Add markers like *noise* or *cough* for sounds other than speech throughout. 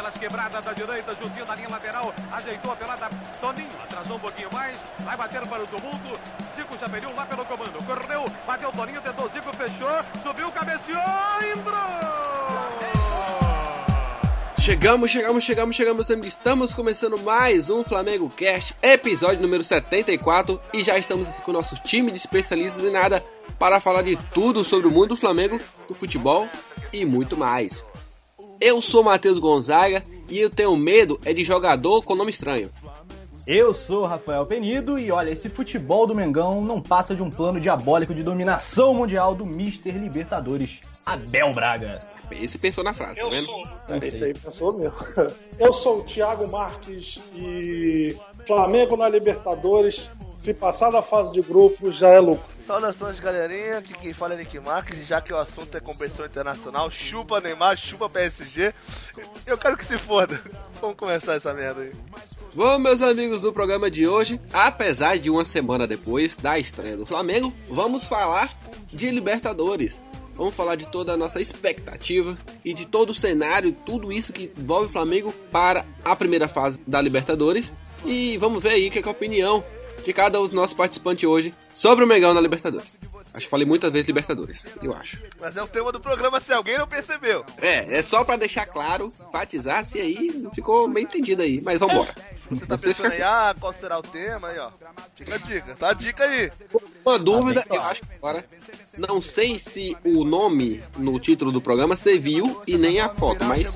pelas quebradas da direita, juntinho da linha lateral, ajeitou a pelada, Toninho, atrasou um pouquinho mais, vai bater para o tumulto, Zico já pediu lá pelo comando, correu, bateu Toninho, tentou Zico, fechou, subiu, cabeceou, entrou! Chegamos, chegamos, chegamos, chegamos, estamos começando mais um Flamengo Cast, episódio número 74 e já estamos aqui com o nosso time de especialistas em nada para falar de tudo sobre o mundo do Flamengo, do futebol e muito mais. Eu sou Matheus Gonzaga e eu tenho medo é de jogador com nome estranho. Eu sou Rafael Penido e olha, esse futebol do Mengão não passa de um plano diabólico de dominação mundial do Mister Libertadores, Abel Braga. Esse pensou na frase, eu tá vendo? Sou. Esse aí pensou mesmo. *laughs* Eu sou o Thiago Marques e Flamengo na Libertadores. Se passar da fase de grupo, já é lucro. Saudações, galerinha. Aqui quem fala é Nick Marques. Já que o assunto é competição internacional, chupa Neymar, chupa PSG. Eu quero que se foda. Vamos começar essa merda aí. Bom, meus amigos do programa de hoje, apesar de uma semana depois da estreia do Flamengo, vamos falar de Libertadores. Vamos falar de toda a nossa expectativa e de todo o cenário, tudo isso que envolve o Flamengo para a primeira fase da Libertadores. E vamos ver aí que é a opinião de cada um dos nossos participantes hoje sobre o Mengão na Libertadores. Acho que falei muitas vezes Libertadores, eu acho. Mas é o tema do programa se alguém não percebeu. É, é só para deixar claro, enfatizar, se aí ficou bem entendido aí. Mas vambora. Você tá Você pensando aí, *laughs* ah, qual será o tema aí, ó. Fica a dica, tá a dica aí. Uma dúvida, eu acho que agora. Não sei se o nome no título do programa você viu e nem a foto, mas.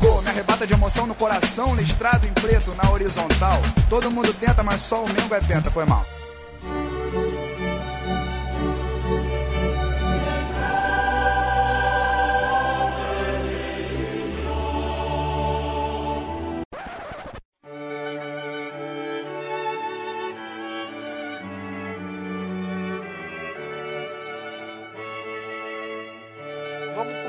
Gol, me arrebata de emoção no coração, listrado em preto na horizontal. Todo mundo tenta, mas só o Mengo é penta, foi mal.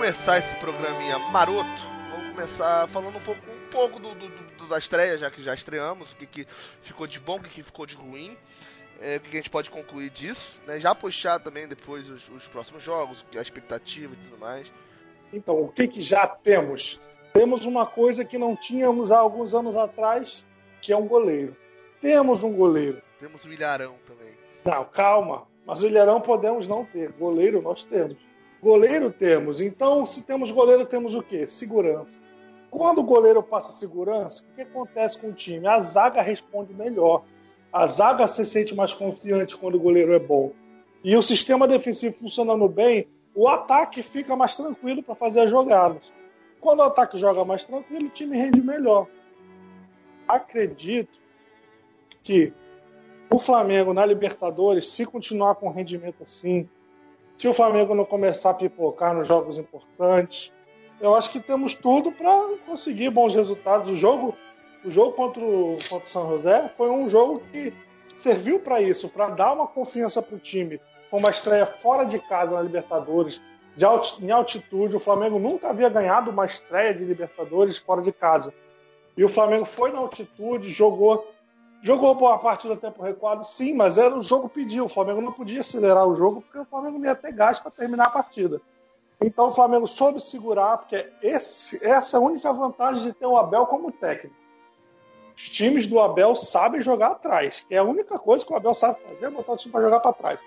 Começar esse programinha maroto, vamos começar falando um pouco, um pouco do, do, do da estreia, já que já estreamos, o que, que ficou de bom, o que, que ficou de ruim, é, o que, que a gente pode concluir disso, né? Já puxar também depois os, os, próximos jogos, a expectativa e tudo mais. Então, o que, que já temos? Temos uma coisa que não tínhamos há alguns anos atrás, que é um goleiro. Temos um goleiro. Temos o Ilharão também. Não, calma. Mas o Ilharão podemos não ter. Goleiro nós temos. Goleiro temos. Então, se temos goleiro, temos o quê? Segurança. Quando o goleiro passa segurança, o que acontece com o time? A zaga responde melhor. A zaga se sente mais confiante quando o goleiro é bom. E o sistema defensivo funcionando bem, o ataque fica mais tranquilo para fazer as jogadas. Quando o ataque joga mais tranquilo, o time rende melhor. Acredito que o Flamengo na Libertadores, se continuar com rendimento assim, se o Flamengo não começar a pipocar nos jogos importantes, eu acho que temos tudo para conseguir bons resultados. O jogo, o jogo contra o, contra o São José foi um jogo que serviu para isso, para dar uma confiança para o time. Foi uma estreia fora de casa na Libertadores, de alt, em altitude. O Flamengo nunca havia ganhado uma estreia de Libertadores fora de casa. E o Flamengo foi na altitude, jogou Jogou boa parte do tempo recuado, sim, mas era o jogo pediu. O Flamengo não podia acelerar o jogo porque o Flamengo ia ter gás para terminar a partida. Então o Flamengo soube segurar, porque esse, essa é a única vantagem de ter o Abel como técnico. Os times do Abel sabem jogar atrás, que é a única coisa que o Abel sabe fazer, é botar o time para jogar para trás.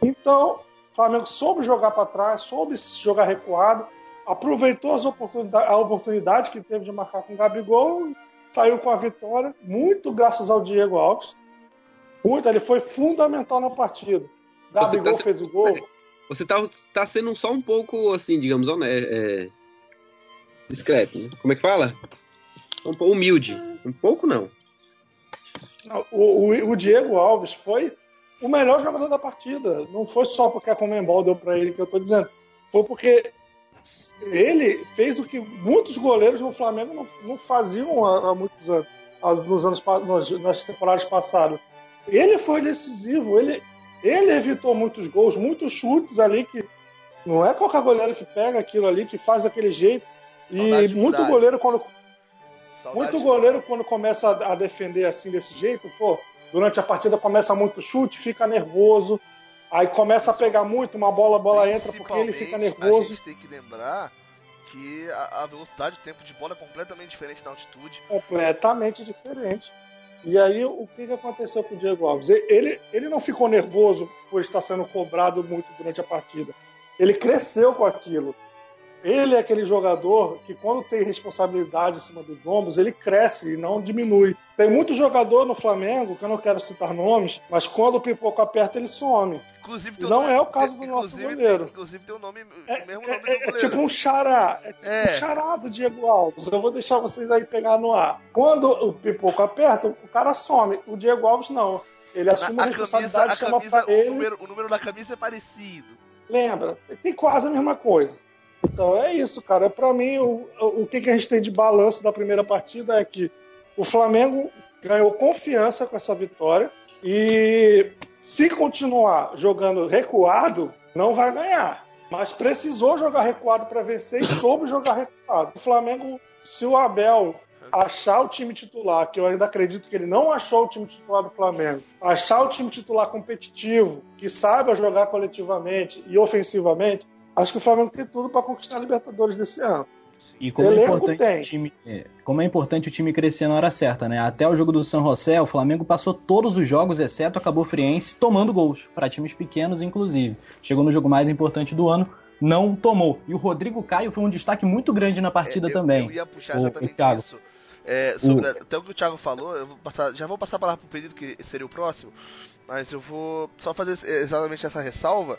Então, o Flamengo soube jogar para trás, soube jogar recuado, aproveitou oportunidade, a oportunidade que teve de marcar com o Gabigol saiu com a vitória, muito graças ao Diego Alves. Muito, ele foi fundamental na partida. Gabigol tá fez o gol. Você tá, tá sendo só um pouco, assim, digamos, é, discreto. Né? Como é que fala? Um pouco humilde. Um pouco não. não o, o, o, Diego Alves foi o melhor jogador da partida. Não foi só porque a Comembol deu para ele que eu tô dizendo. Foi porque ele fez o que muitos goleiros no Flamengo não, não faziam há, há, muitos anos, nos anos nas, nas temporadas passadas. Ele foi decisivo, ele, ele evitou muitos gols, muitos chutes ali que não é qualquer goleiro que pega aquilo ali, que faz daquele jeito. E muito goleiro quando Saudade muito goleiro quando começa a, a defender assim desse jeito, pô, durante a partida começa muito chute, fica nervoso, Aí começa a pegar muito, uma bola, a bola entra porque ele fica nervoso. A gente tem que lembrar a, a velocidade, o tempo de bola é completamente diferente da altitude. Completamente diferente. E aí, o que, que aconteceu com o Diego Alves? Ele, ele não ficou nervoso por estar sendo cobrado muito durante a partida. Ele cresceu com aquilo. Ele é aquele jogador que, quando tem responsabilidade em cima dos ombros, ele cresce e não diminui. Tem muito jogador no Flamengo, que eu não quero citar nomes, mas quando o pipoco aperta, ele some. Inclusive, Não nome, é o caso do nosso goleiro. Tem, inclusive tem o nome, É, o mesmo é- nome do é- é goleiro. tipo um xará. É tipo É. um xará do Diego Alves. Eu vou deixar vocês aí pegar no ar. Quando o pipoco aperta, o cara some. O Diego Alves não. Ele assume a, a camisa, responsabilidade, a chama camisa pra ele. o, número, o número da camisa é parecido. Lembra? Tem quase a mesma coisa. Então é isso, cara. Pra mim, o, o que, que a gente tem de balanço da primeira partida é que o Flamengo ganhou confiança com essa vitória e se continuar jogando recuado, não vai ganhar. Mas precisou jogar recuado para vencer e soube jogar recuado. O Flamengo, se o Abel achar o time titular, que eu ainda acredito que ele não achou o time titular do Flamengo, achar o time titular competitivo, que saiba jogar coletivamente e ofensivamente, acho que o Flamengo tem tudo para conquistar a Libertadores desse ano. E como é, importante tem. o time, é, como é importante o time crescer na hora certa, né? Até o jogo do San José, o Flamengo passou todos os jogos, exceto a Cabo Friense, tomando gols, para times pequenos, inclusive. Chegou no jogo mais importante do ano, não tomou. E o Rodrigo Caio foi um destaque muito grande na partida É, eu, também. Eu ia puxar exatamente o isso. É, sobre até o que o Thiago falou, eu vou passar, já vou passar a palavra pro período que seria o próximo, mas eu vou só fazer exatamente essa ressalva,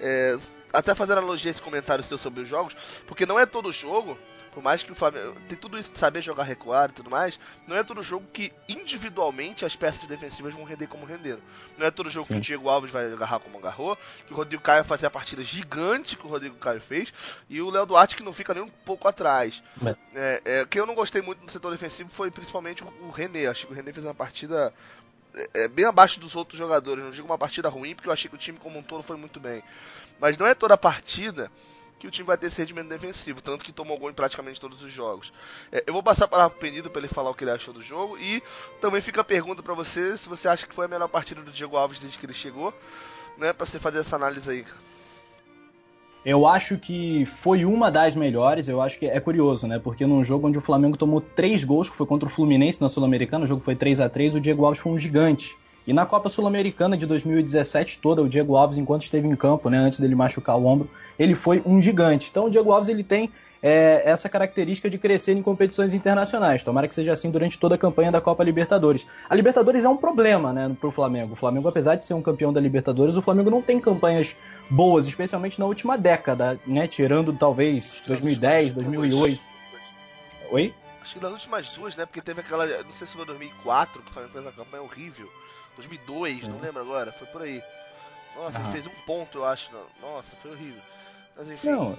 é, até fazer analogia a esse comentário seu sobre os jogos, porque não é todo jogo, por mais que o Flamengo tem tudo isso de saber jogar recuado e tudo mais, não é todo jogo que individualmente as peças defensivas vão render como renderam. Não é todo jogo Sim. que o Diego Alves vai agarrar como agarrou, que o Rodrigo Caio vai fazer a partida gigante que o Rodrigo Caio fez, e o Léo Duarte que não fica nem um pouco atrás. É, é, o que eu não gostei muito no setor defensivo foi principalmente o, o René. Acho que o René fez uma partida é, é, bem abaixo dos outros jogadores. Não digo uma partida ruim, porque eu achei que o time como um todo foi muito bem. Mas não é toda partida que o time vai ter esse rendimento defensivo, tanto que tomou gol em praticamente todos os jogos. É, eu vou passar a palavra pro Penido para ele falar o que ele achou do jogo e também fica a pergunta para você se você acha que foi a melhor partida do Diego Alves desde que ele chegou, né, para você fazer essa análise aí. Eu acho que foi uma das melhores. Eu acho que é curioso, né? Porque num jogo onde o Flamengo tomou três gols, que foi contra o Fluminense na Sul-Americana, o jogo foi 3 a 3 o Diego Alves foi um gigante. E na Copa Sul-Americana de 2017 toda, o Diego Alves, enquanto esteve em campo, né, antes dele machucar o ombro, ele foi um gigante. Então o Diego Alves ele tem é, essa característica de crescer em competições internacionais. Tomara que seja assim durante toda a campanha da Copa Libertadores. A Libertadores é um problema, né, pro Flamengo. O Flamengo, apesar de ser um campeão da Libertadores, o Flamengo não tem campanhas boas, especialmente na última década, né, tirando talvez 2010, 2008. Oi? Acho que das últimas duas, né? Porque teve aquela. Não sei se foi 2004, que o Flamengo fez uma campanha horrível. 2002, não Sim. lembro agora, foi por aí. Nossa, Ah. ele fez um ponto, eu acho. não. Nossa, foi horrível. Mas enfim. Não.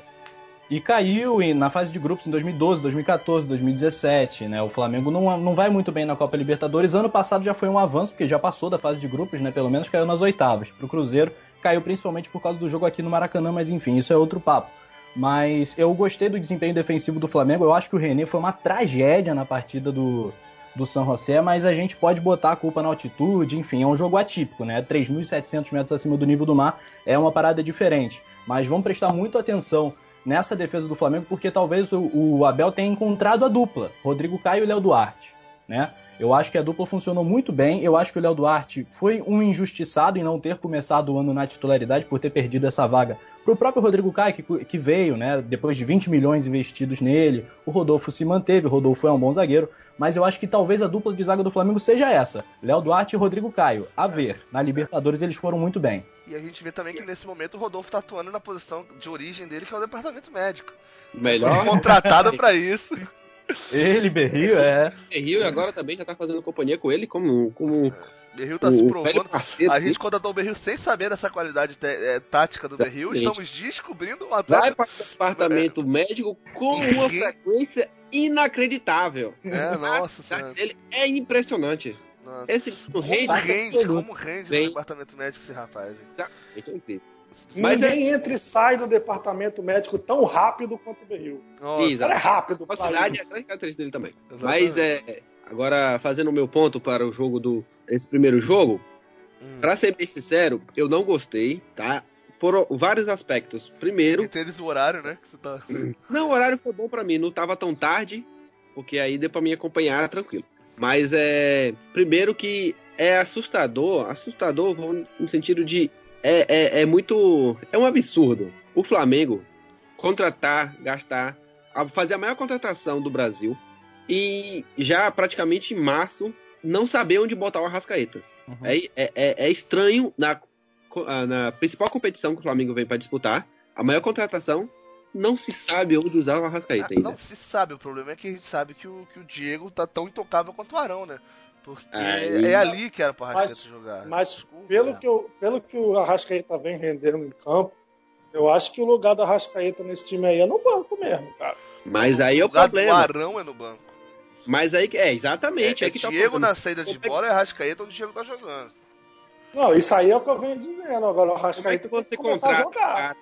E caiu em- na fase de grupos em 2012, 2014, 2017, né? O Flamengo não, não vai muito bem na Copa Libertadores. Ano passado já foi um avanço, porque já passou da fase de grupos, né? Pelo menos caiu nas oitavas. Pro Cruzeiro caiu principalmente por causa do jogo aqui no Maracanã, mas enfim, isso é outro papo. Mas eu gostei do desempenho defensivo do Flamengo. Eu acho que o René foi uma tragédia na partida do, do San José, mas a gente pode botar a culpa na altitude, enfim, é um jogo atípico, né? 3.700 metros acima do nível do mar é uma parada diferente. Mas vamos prestar muito atenção nessa defesa do Flamengo, porque talvez o, o Abel tenha encontrado a dupla, Rodrigo Caio e Léo Duarte, né? Eu acho que a dupla funcionou muito bem. Eu acho que o Léo Duarte foi um injustiçado em não ter começado o ano na titularidade por ter perdido essa vaga pro próprio Rodrigo Caio, que, que veio, né, depois de 20 milhões investidos nele. O Rodolfo se manteve, o Rodolfo é um bom zagueiro, mas eu acho que talvez a dupla de zaga do Flamengo seja essa: Léo Duarte e Rodrigo Caio. A ver, na Libertadores eles foram muito bem. E a gente vê também que nesse momento o Rodolfo tá atuando na posição de origem dele, que é o departamento médico. Melhor. Contratado pra isso. *laughs* Ele, *laughs* Berrio, é. Rio agora também já tá fazendo companhia com ele como, como Berril tá o se provando. parceiro. A gente contratou o Berril sem saber dessa qualidade te- é, tática do Berril. Estamos descobrindo um Vai para o departamento médico com uma frequência inacreditável. É, nossa dele é impressionante. Nossa. Esse Como rende como rende no departamento médico esse rapaz. hein? É incrível. Mas é Ninguém entra e sai do departamento médico tão rápido quanto o Berril. Nossa, O cara é rápido. pra Velocidade é a grande característica dele também. Exatamente. Mas é. Agora, fazendo o meu ponto para o jogo do. Esse primeiro jogo, Hum. pra ser bem sincero, eu não gostei, tá? por vários aspectos. Primeiro, Entre eles o horário, né? Que você tá... *laughs* não, o horário foi bom pra mim, não tava tão tarde, porque aí deu pra me acompanhar tranquilo. Mas é. Primeiro que é assustador, assustador no sentido de. É, é, é muito. É um absurdo. O Flamengo contratar, gastar, fazer a maior contratação do Brasil e já praticamente em março não saber onde botar o Arrascaeta. Uhum. É, é, é, é estranho na, ah, na principal competição que o Flamengo vem pra disputar, a maior contratação, não se sabe onde usar o Arrascaeta Ah, ainda. não se sabe, o problema é que a gente sabe que o, que o Diego tá tão intocável quanto o Arão, né? Porque Aí- é ali que era pro Arrascaeta Mas- jogar. Mas Desculpa, pelo é. que, eu, pelo que o Arrascaeta vem rendendo em campo, eu acho que o lugar do Arrascaeta nesse time aí é no banco mesmo, cara. Mas aí é o lugar do problema. Arão é no banco. Mas aí que é, exatamente, é, é, que tá o Diego problema. na saída de bola é Arrascaeta onde o Diego tá jogando. Não, isso aí é o que eu venho dizendo. Agora o Como é Arrascaeta que tem você que começar a jogar. cara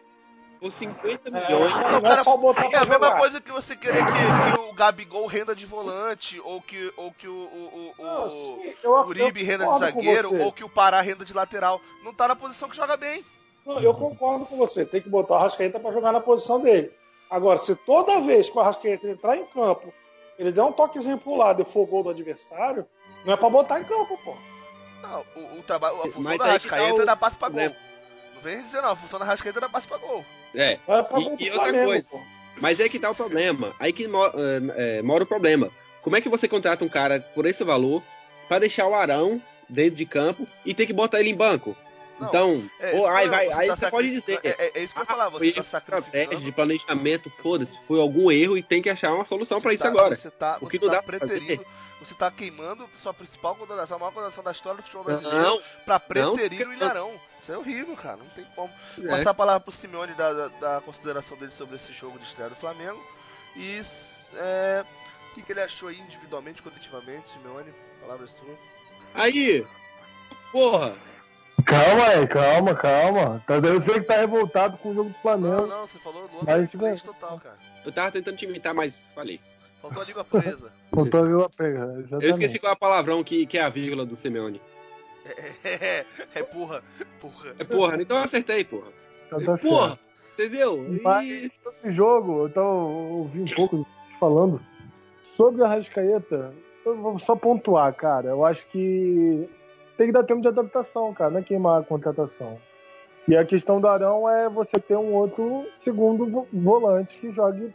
por 50 É, milhões? não, não é só botar É a mesma coisa que você querer que, que o Gabigol renda de volante, ou que, ou que o, o, o, Não, o sim, eu- o Uribe renda de com zagueiro, ou que o Pará renda de lateral. Não tá na posição que joga bem. Não, eu concordo com você. Tem que botar o Arrascaeta pra jogar na posição dele. Agora, se toda vez que o Arrascaeta entrar em campo, ele der um toquezinho pro lado e for gol do adversário, não é pra botar em campo, pô. Não, o, o trabalho, a função Mas da tá Arrascaeta o é dar passe pra gol. Não vem dizer não, a função da Arrascaeta é dar passe pra gol. É, é pra E- e outra Flamengo, coisa. pô. mas aí que tá o problema. Aí que mo- é, é, mora o problema. Como é que você contrata um cara por esse valor pra deixar o Arão dentro de campo e ter que botar ele em banco? Não, então, É, ou, isso aí, vai, aí tá você pode dizer. É, é isso que eu ia Ah, falar, você tá de sacrificando. planejamento, foda-se, foi algum erro e tem que achar uma solução pra Você isso tá- agora. Você tá, O você que não tá dá preterindo, você tá queimando sua principal contratação, a maior contratação da história do futebol brasileiro pra preterir não, o Ilharão. Isso é horrível, cara, não tem como. Vou é. passar a palavra pro Simeone da, da, da consideração dele sobre esse jogo de estreia do Flamengo. E é, o que, que ele achou aí individualmente, coletivamente, Simeone? Palavras suas. Aí, porra, Calma aí, calma, calma. Tá- Eu sei que tá revoltado com o jogo do Não, Flamengo. não, você falou do Mas, outro tipo, inglês total, cara. eu tava tentando te imitar, mas falei. Faltou a língua presa. Faltou a vírgula pega, exatamente. Eu esqueci qual é a palavrão que, que é a vírgula do Simeone. É, é porra, porra. É porra, então eu acertei, porra. Então tá porra, certo. entendeu? Mas E- sobre jogo, tava ouvi um pouco falando sobre a Rascaeta. Eu vou só pontuar, cara. Eu acho que tem que dar tempo de adaptação, cara, não é queimar a contratação. E a questão do Arão é você ter um outro segundo vo- volante que jogue.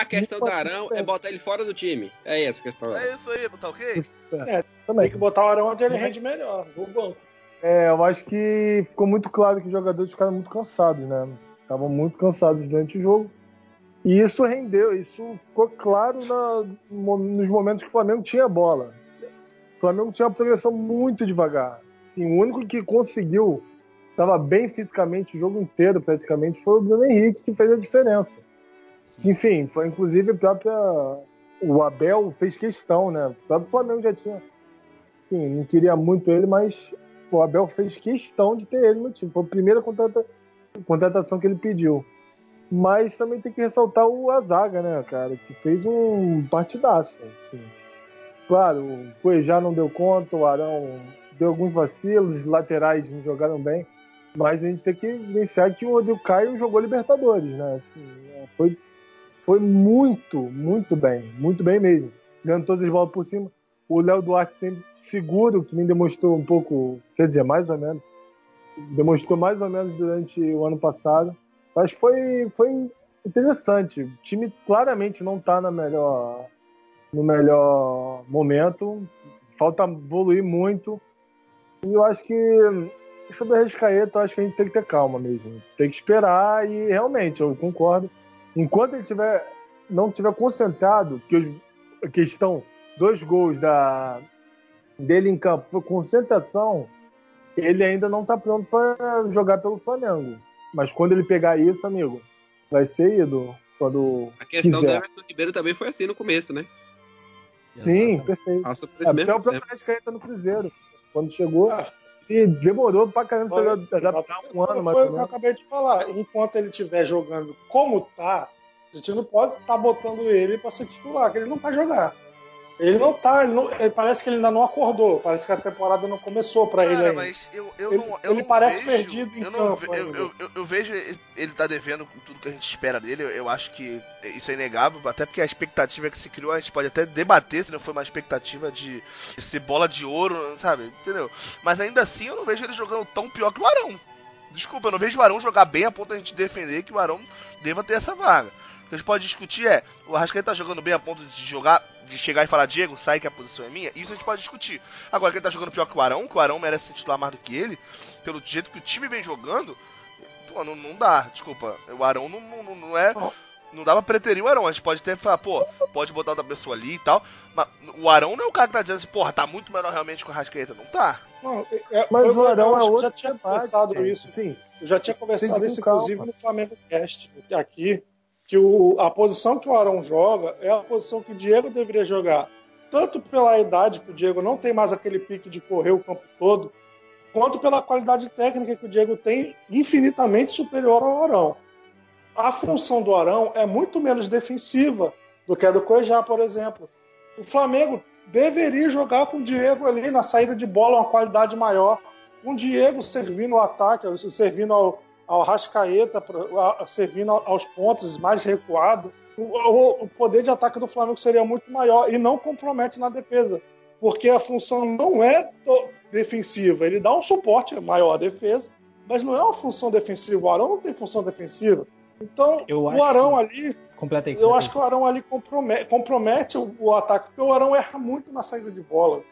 A questão do Arão é botar ele fora do time. É essa a questão. É isso aí, tá ok? Tem Também. que botar o Arão onde ele rende melhor, no banco. É, eu acho que ficou muito claro que os jogadores ficaram muito cansados, né? Estavam muito cansados durante o jogo. E isso rendeu, isso ficou claro na- nos momentos que o Flamengo tinha a bola. O Flamengo tinha uma progressão muito devagar. Assim, o único que conseguiu, estava bem fisicamente o jogo inteiro praticamente, foi o Bruno Henrique, que fez a diferença. Enfim, foi inclusive a própria. O Abel fez questão, né? O próprio Flamengo já tinha. Enfim, não queria muito ele, mas o Abel fez questão de ter ele no time. Foi a primeira contrata- contratação que ele pediu. Mas também tem que ressaltar o Azaga, né, cara, que fez um partidaço. Assim. Claro, o Cuejá não deu conta, o Arão deu alguns vacilos, os laterais não jogaram bem. Mas a gente tem que evidenciar que o Rodrigo Caio jogou Libertadores, né? Assim, é, foi, foi muito, muito bem. Muito bem mesmo. Ganhando todas as bolas por cima. O Léo Duarte sempre seguro, que nem demonstrou um pouco, quer dizer, mais ou menos. Demonstrou mais ou menos durante o ano passado. Mas foi, foi interessante. O time claramente não está na melhor, no melhor momento. Falta evoluir muito. E eu acho que sobre a Rescaeta, eu acho que a gente tem que ter calma mesmo. Tem que esperar e realmente, eu concordo. Enquanto ele tiver, não tiver concentrado, que os- a questão dos gols da, dele em campo foi concentração, ele ainda não está pronto para jogar pelo Flamengo. Mas quando ele pegar isso, amigo, vai ser ídolo. Quando A questão do quiser. Everton Ribeiro também foi assim no começo, né? Sim, perfeito. Por esse Até o próprio tempo. Arrascaeta no Cruzeiro. Quando chegou, Ah. E demorou pra caramba Foi, se adaptar um ano, mais Foi o que eu acabei de falar. Enquanto ele estiver jogando como tá, a gente não pode estar botando ele pra ser titular, que ele não vai jogar. Ele não tá, ele, não- ele parece que ele ainda não acordou, parece que a temporada não começou pra ele Cara, ainda. mas eu, eu Ele- não. Eu ele não parece vejo, perdido em eu campo eu, eu, eu, vejo ele, ele tá devendo com tudo que a gente espera dele. Eu, acho que isso é inegável, até porque a expectativa que se criou, a gente pode até debater se não foi uma expectativa de ser bola de ouro, sabe? Entendeu? Mas ainda assim eu não vejo ele jogando tão pior que o Arão. Desculpa, eu não vejo o Arão jogar bem a ponto de a gente defender que o Arão deva ter essa vaga. Que a gente pode discutir é, o Arrascaeta tá jogando bem a ponto de jogar, de chegar e falar, Diego, sai que a posição é minha, isso a gente pode discutir. Agora que ele tá jogando pior que o Arão, que o Arão merece ser titular mais do que ele, pelo jeito que o time vem jogando, pô, não, não dá, desculpa. O Arão não, não, não é. Não dá pra preterir o Arão. A gente pode até falar, pô, pode botar outra pessoa ali e tal. Mas o Arão não é o cara que tá dizendo assim, porra, tá muito melhor realmente que o Arrascaeta. Não tá. Não, é- é- Mas o Arão eu é acho que outro já tinha debate, conversado gente. isso. Sim, Eu já tinha conversado isso, com calma. inclusive, no Flamengo Cast, aqui, que o, a posição que o Arão joga é a posição que o Diego deveria jogar. Tanto pela idade, que o Diego não tem mais aquele pique de correr o campo todo, quanto pela qualidade técnica que o Diego tem, infinitamente superior ao Arão. A função do Arão é muito menos defensiva do que a do Cuejá, por exemplo. O Flamengo deveria jogar com o Diego ali na saída de bola, uma qualidade maior. Um Diego servindo o ataque, servindo ao, ao Rascaeta, servindo aos pontos mais recuado. O, poder de ataque do Flamengo seria muito maior e não compromete na defesa. Porque a função não é defensiva, ele dá um suporte maior à defesa, mas não é uma função defensiva. O Arão não tem função defensiva. Então, Eu o Arão ali Completa aí. eu acho que o Arão ali compromete, compromete o, o ataque, porque o Arão erra muito na saída de bola.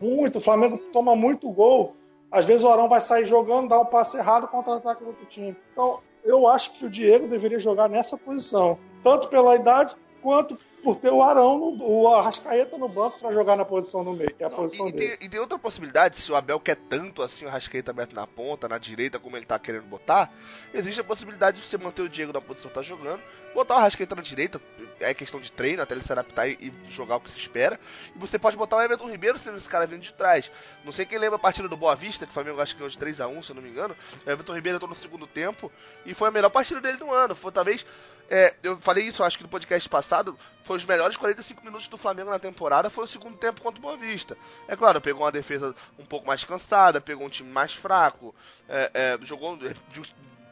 Muito. O Flamengo toma muito gol. Às vezes o Arão vai sair jogando, dá um passe errado contra o ataque do outro time. Então, eu acho que o Diego deveria jogar nessa posição. Tanto pela idade, quanto por ter o Arão, no, o Arrascaeta no banco para jogar na posição no meio, que é a Não, posição e, dele. tem, e tem outra possibilidade, se o Abel quer tanto assim o Rascaeta aberto na ponta, na direita, como ele tá querendo botar, existe a possibilidade de você manter o Diego na posição que tá jogando, botar o Rascaeta na direita, é questão de treino, até ele se adaptar e, e jogar o que se espera, e você pode botar o Everton Ribeiro sendo esse cara vindo de trás. Não sei quem lembra a partida do Boa Vista, que o Flamengo acho que ganhou de 3x1, se eu não me engano, o Everton Ribeiro entrou no segundo tempo, e foi a melhor partida dele do ano, foi talvez... é, eu falei isso, acho que no podcast passado, foi os melhores 45 minutos do Flamengo na temporada, foi o segundo tempo contra o Boa Vista. É claro, pegou uma defesa um pouco mais cansada, pegou um time mais fraco, é, é, jogou de,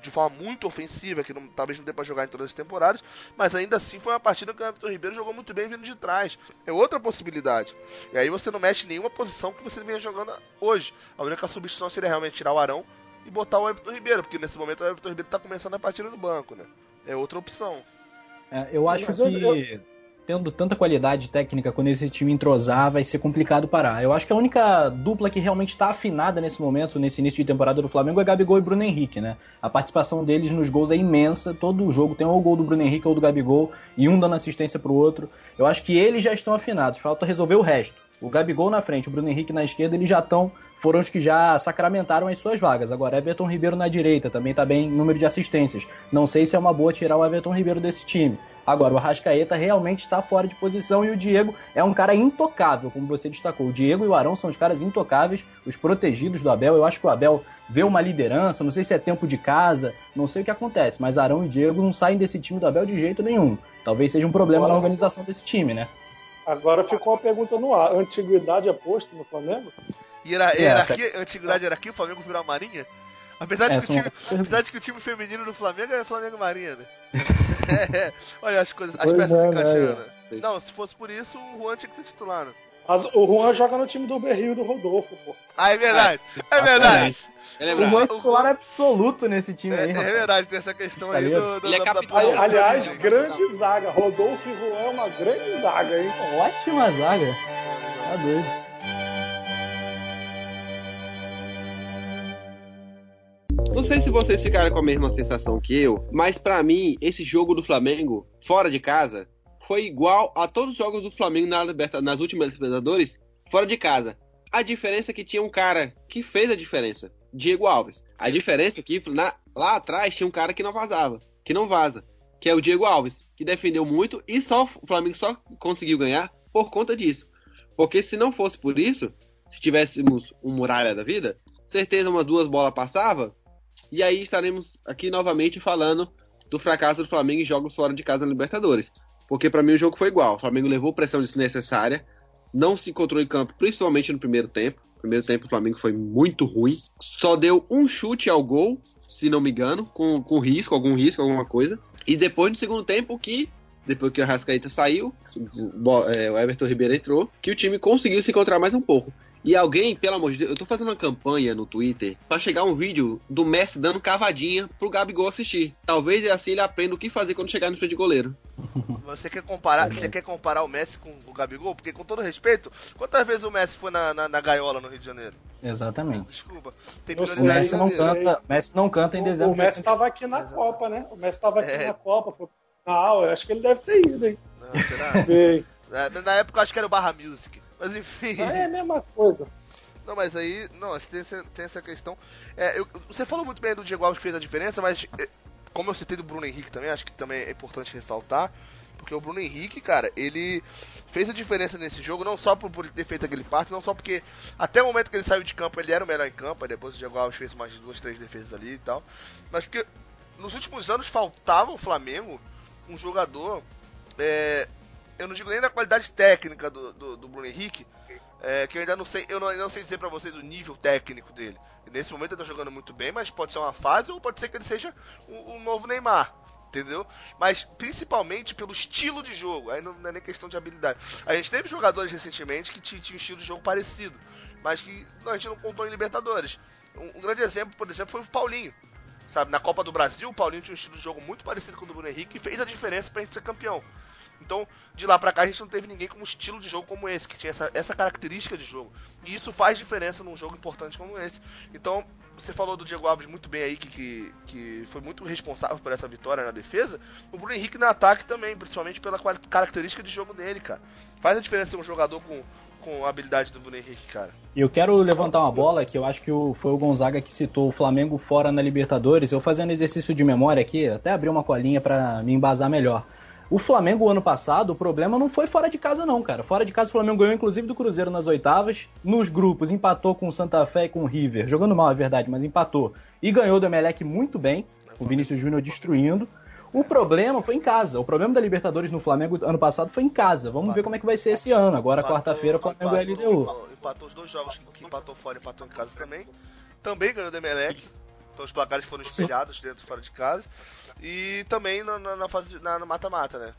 de forma muito ofensiva, que não- talvez não dê pra jogar em todas as temporadas, mas ainda assim foi uma partida que o Everton Ribeiro jogou muito bem vindo de trás. É outra possibilidade. E aí você não mexe em nenhuma posição que você venha jogando hoje. A única substituição seria realmente tirar o Arão e botar o Everton Ribeiro, porque nesse momento o Everton Ribeiro tá começando a partida no banco, né? É outra opção. É, eu acho Mas que eu- tendo tanta qualidade técnica quando esse time entrosar, vai ser complicado parar. Eu acho que a única dupla que realmente está afinada nesse momento, nesse início de temporada do Flamengo, é Gabigol e Bruno Henrique, né? A participação deles nos gols é imensa. Todo jogo tem ou o gol do Bruno Henrique ou do Gabigol, e um dando assistência pro outro. Eu acho que eles já estão afinados, falta resolver o resto. O Gabigol na frente, o Bruno Henrique na esquerda, eles já estão, foram os que já sacramentaram as suas vagas. Agora, Everton Ribeiro na direita, também tá bem em número de assistências. Não sei se é uma boa tirar o Everton Ribeiro desse time. Agora, o Arrascaeta realmente está fora de posição e o Diego é um cara intocável, como você destacou. O Diego e o Arão são os caras intocáveis, os protegidos do Abel. Eu acho que o Abel vê uma liderança, não sei se é tempo de casa, não sei o que acontece, mas Arão e Diego não saem desse time do Abel de jeito nenhum. Talvez seja um problema na organização desse time, né? Agora ficou uma pergunta no ar. Antiguidade é posto no Flamengo? Hierar- É, hierarquia, antiguidade hierarquia, o Flamengo virou a Marinha? Apesar de, É, que o são- time, apesar de que o time feminino do Flamengo é Flamengo Marinha, né? *laughs* É, olha as coisas, as Pois peças se é, né, encaixando. Não, se fosse por isso, o Juan tinha que ser titular, né? Mas o Juan joga no time do Berrio e do Rodolfo, pô. Ah, é verdade, é verdade. Ele é O. Juan é titular absoluto nesse time É, aí, é rapaz. verdade, tem essa questão aí do, do, Ele é da- capitão. da- Aliás, da- grande zaga. Rodolfo e Juan é uma grande zaga, hein? Ótima zaga. Tá doido. Não sei se vocês ficaram com a mesma sensação que eu, mas pra mim, esse jogo do Flamengo, fora de casa, foi igual a todos os jogos do Flamengo na Liberta- nas últimas Libertadores, fora de casa. A diferença é que tinha um cara que fez a diferença, Diego Alves. A diferença é que na- lá atrás tinha um cara que não vazava, que não vaza, que é o Diego Alves, que defendeu muito e só o Flamengo só conseguiu ganhar por conta disso. Porque se não fosse por isso, se tivéssemos um muralha da vida, certeza umas duas bolas passava e aí estaremos aqui novamente falando do fracasso do Flamengo em jogos fora de casa na Libertadores. Porque pra mim o jogo foi igual. O Flamengo levou pressão desnecessária. não se encontrou em campo, principalmente no primeiro tempo. Primeiro tempo o Flamengo foi muito ruim. Só deu um chute ao gol, se não me engano, com, com risco, algum risco, alguma coisa. E depois no segundo tempo que depois que o Rascaeta saiu, é, o Everton Ribeiro entrou, que o time conseguiu se encontrar mais um pouco. E alguém, pelo amor de Deus, eu tô fazendo uma campanha no Twitter para chegar um vídeo do Messi dando cavadinha pro Gabigol assistir. Talvez assim ele aprenda o que fazer quando chegar no frente de goleiro. Você quer comparar, você quer comparar o Messi com o Gabigol? Porque com todo respeito, quantas vezes o Messi foi na, na, na gaiola no Rio de Janeiro? Exatamente. Desculpa. Tem o Messi não, canta, Messi não canta em dezembro. O, o Messi tava aqui na Exato. Copa, né? O Messi tava aqui é. na Copa, foi ah, eu acho que ele deve ter ido, hein? Não, será? *laughs* Sei. É, na época eu acho que era o Barra Music. Mas enfim. Ah, é a mesma coisa. Não, mas aí, não, tem essa, tem essa questão. É, eu, você falou muito bem do Diego Alves que fez a diferença, mas é, como eu citei do Bruno Henrique também, acho que também é importante ressaltar. Porque o Bruno Henrique, cara, ele fez a diferença nesse jogo, não só por, por ter feito aquele passe, não só porque até o momento que ele saiu de campo ele era o melhor em campo, depois o Diego Alves fez mais duas, três defesas ali e tal. Mas porque nos últimos anos faltava o Flamengo um jogador. É, eu não digo nem da qualidade técnica do, do, do Bruno Henrique, é, que eu ainda não sei, eu não, não sei dizer para vocês o nível técnico dele. nesse momento ele tá jogando muito bem, mas pode ser uma fase ou pode ser que ele seja um, um novo Neymar. Entendeu? Mas principalmente pelo estilo de jogo. Aí não, não é nem questão de habilidade. A gente teve jogadores recentemente que tinham um estilo de jogo parecido, mas que não, a gente não contou em Libertadores. Um, um grande exemplo, por exemplo, foi o Paulinho. Sabe, na Copa do Brasil, o Paulinho tinha um estilo de jogo muito parecido com o do Bruno Henrique e fez a diferença pra gente ser campeão. Então, de lá pra cá, a gente não teve ninguém com um estilo de jogo como esse, que tinha essa, essa característica de jogo. E isso faz diferença num jogo importante como esse. Então, você falou do Diego Alves muito bem aí, que, que, que foi muito responsável por essa vitória na defesa. O Bruno Henrique no ataque também, principalmente pela característica de jogo dele, cara. Faz a diferença ser um jogador com, com a habilidade do Bruno Henrique, cara. E eu quero levantar uma bola que eu acho que foi o Gonzaga que citou o Flamengo fora na Libertadores. Eu fazendo exercício de memória aqui, até abri uma colinha para me embasar melhor. O Flamengo, ano passado, o problema não foi fora de casa, não, cara. Fora de casa, o Flamengo ganhou, inclusive, do Cruzeiro nas oitavas. Nos grupos, empatou com o Santa Fé e com o River. Jogando mal, é verdade, mas empatou. E ganhou do Emelec muito bem, o Vinícius Júnior destruindo. O problema foi em casa. O problema da Libertadores no Flamengo ano passado foi em casa. Vamos empatou. ver como é que vai ser esse ano. Agora, quarta-feira, o Flamengo é LDU. Empatou os dois jogos que empatou fora e empatou em casa também. Também ganhou do Emelec. Então os placares foram espelhados dentro e fora de casa. E também na, na, na fase na, no mata-mata, né?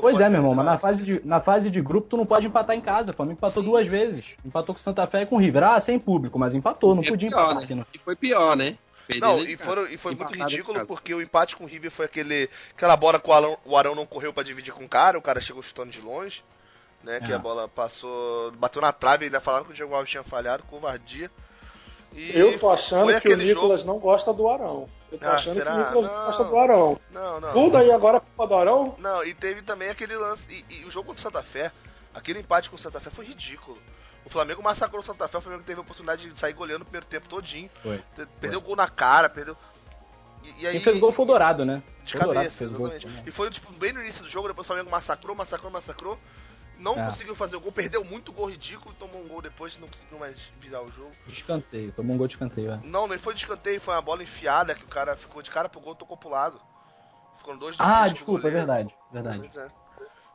pois é, meu irmão, mas na fase, de, na fase de grupo tu não pode empatar em casa. O Flamengo empatou Sim. duas vezes. Empatou com Santa Fé e com o River. Ah, sem público, mas empatou, não e podia pior, empatar né? aqui. Não. E foi pior, né? Não, e, foram, e foi muito ridículo porque o empate com o River foi aquele. aquela bola que o Arão, o Arão não correu para dividir com o cara, o cara chegou chutando de longe, né? É. Que a bola passou. bateu na trave, ainda falaram que o Diego Alves tinha falhado, covardia. E eu tô achando que o Nicolas jogo... não gosta do Arão. Eu tô ah, achando será? que o Nicolas não, gosta do Arão. Não, não. Tudo aí agora é culpa do Arão? Não, e teve também aquele lance. E, e o jogo contra o Santa Fé, aquele empate com o Santa Fé foi ridículo. O Flamengo massacrou o Santa Fé, o Flamengo teve a oportunidade de sair goleando o primeiro tempo todinho. Foi. Perdeu o gol na cara, perdeu. E, e aí... Quem fez gol foi o Dourado, né? De foi cabeça, fez exatamente. Gol. E foi tipo, bem no início do jogo, depois o Flamengo massacrou, massacrou, massacrou. Não é. conseguiu fazer o gol, perdeu muito gol ridículo, tomou um gol depois, não conseguiu mais virar o jogo. De escanteio, tomou um gol de escanteio, é. Não, nem foi de escanteio, foi uma bola enfiada que o cara ficou de cara pro gol, tocou pro lado. Ficou dois Ah, desculpa, é verdade, verdade. É.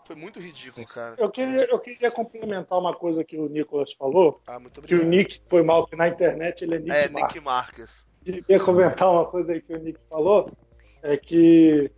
Foi muito ridículo, cara. Eu queria, eu queria complementar uma coisa que o Nicolas falou. Ah, muito obrigado. Que o Nick foi mal, que na internet ele é Nick É, Nick Marques. Queria comentar uma coisa aí que o Nick falou. É que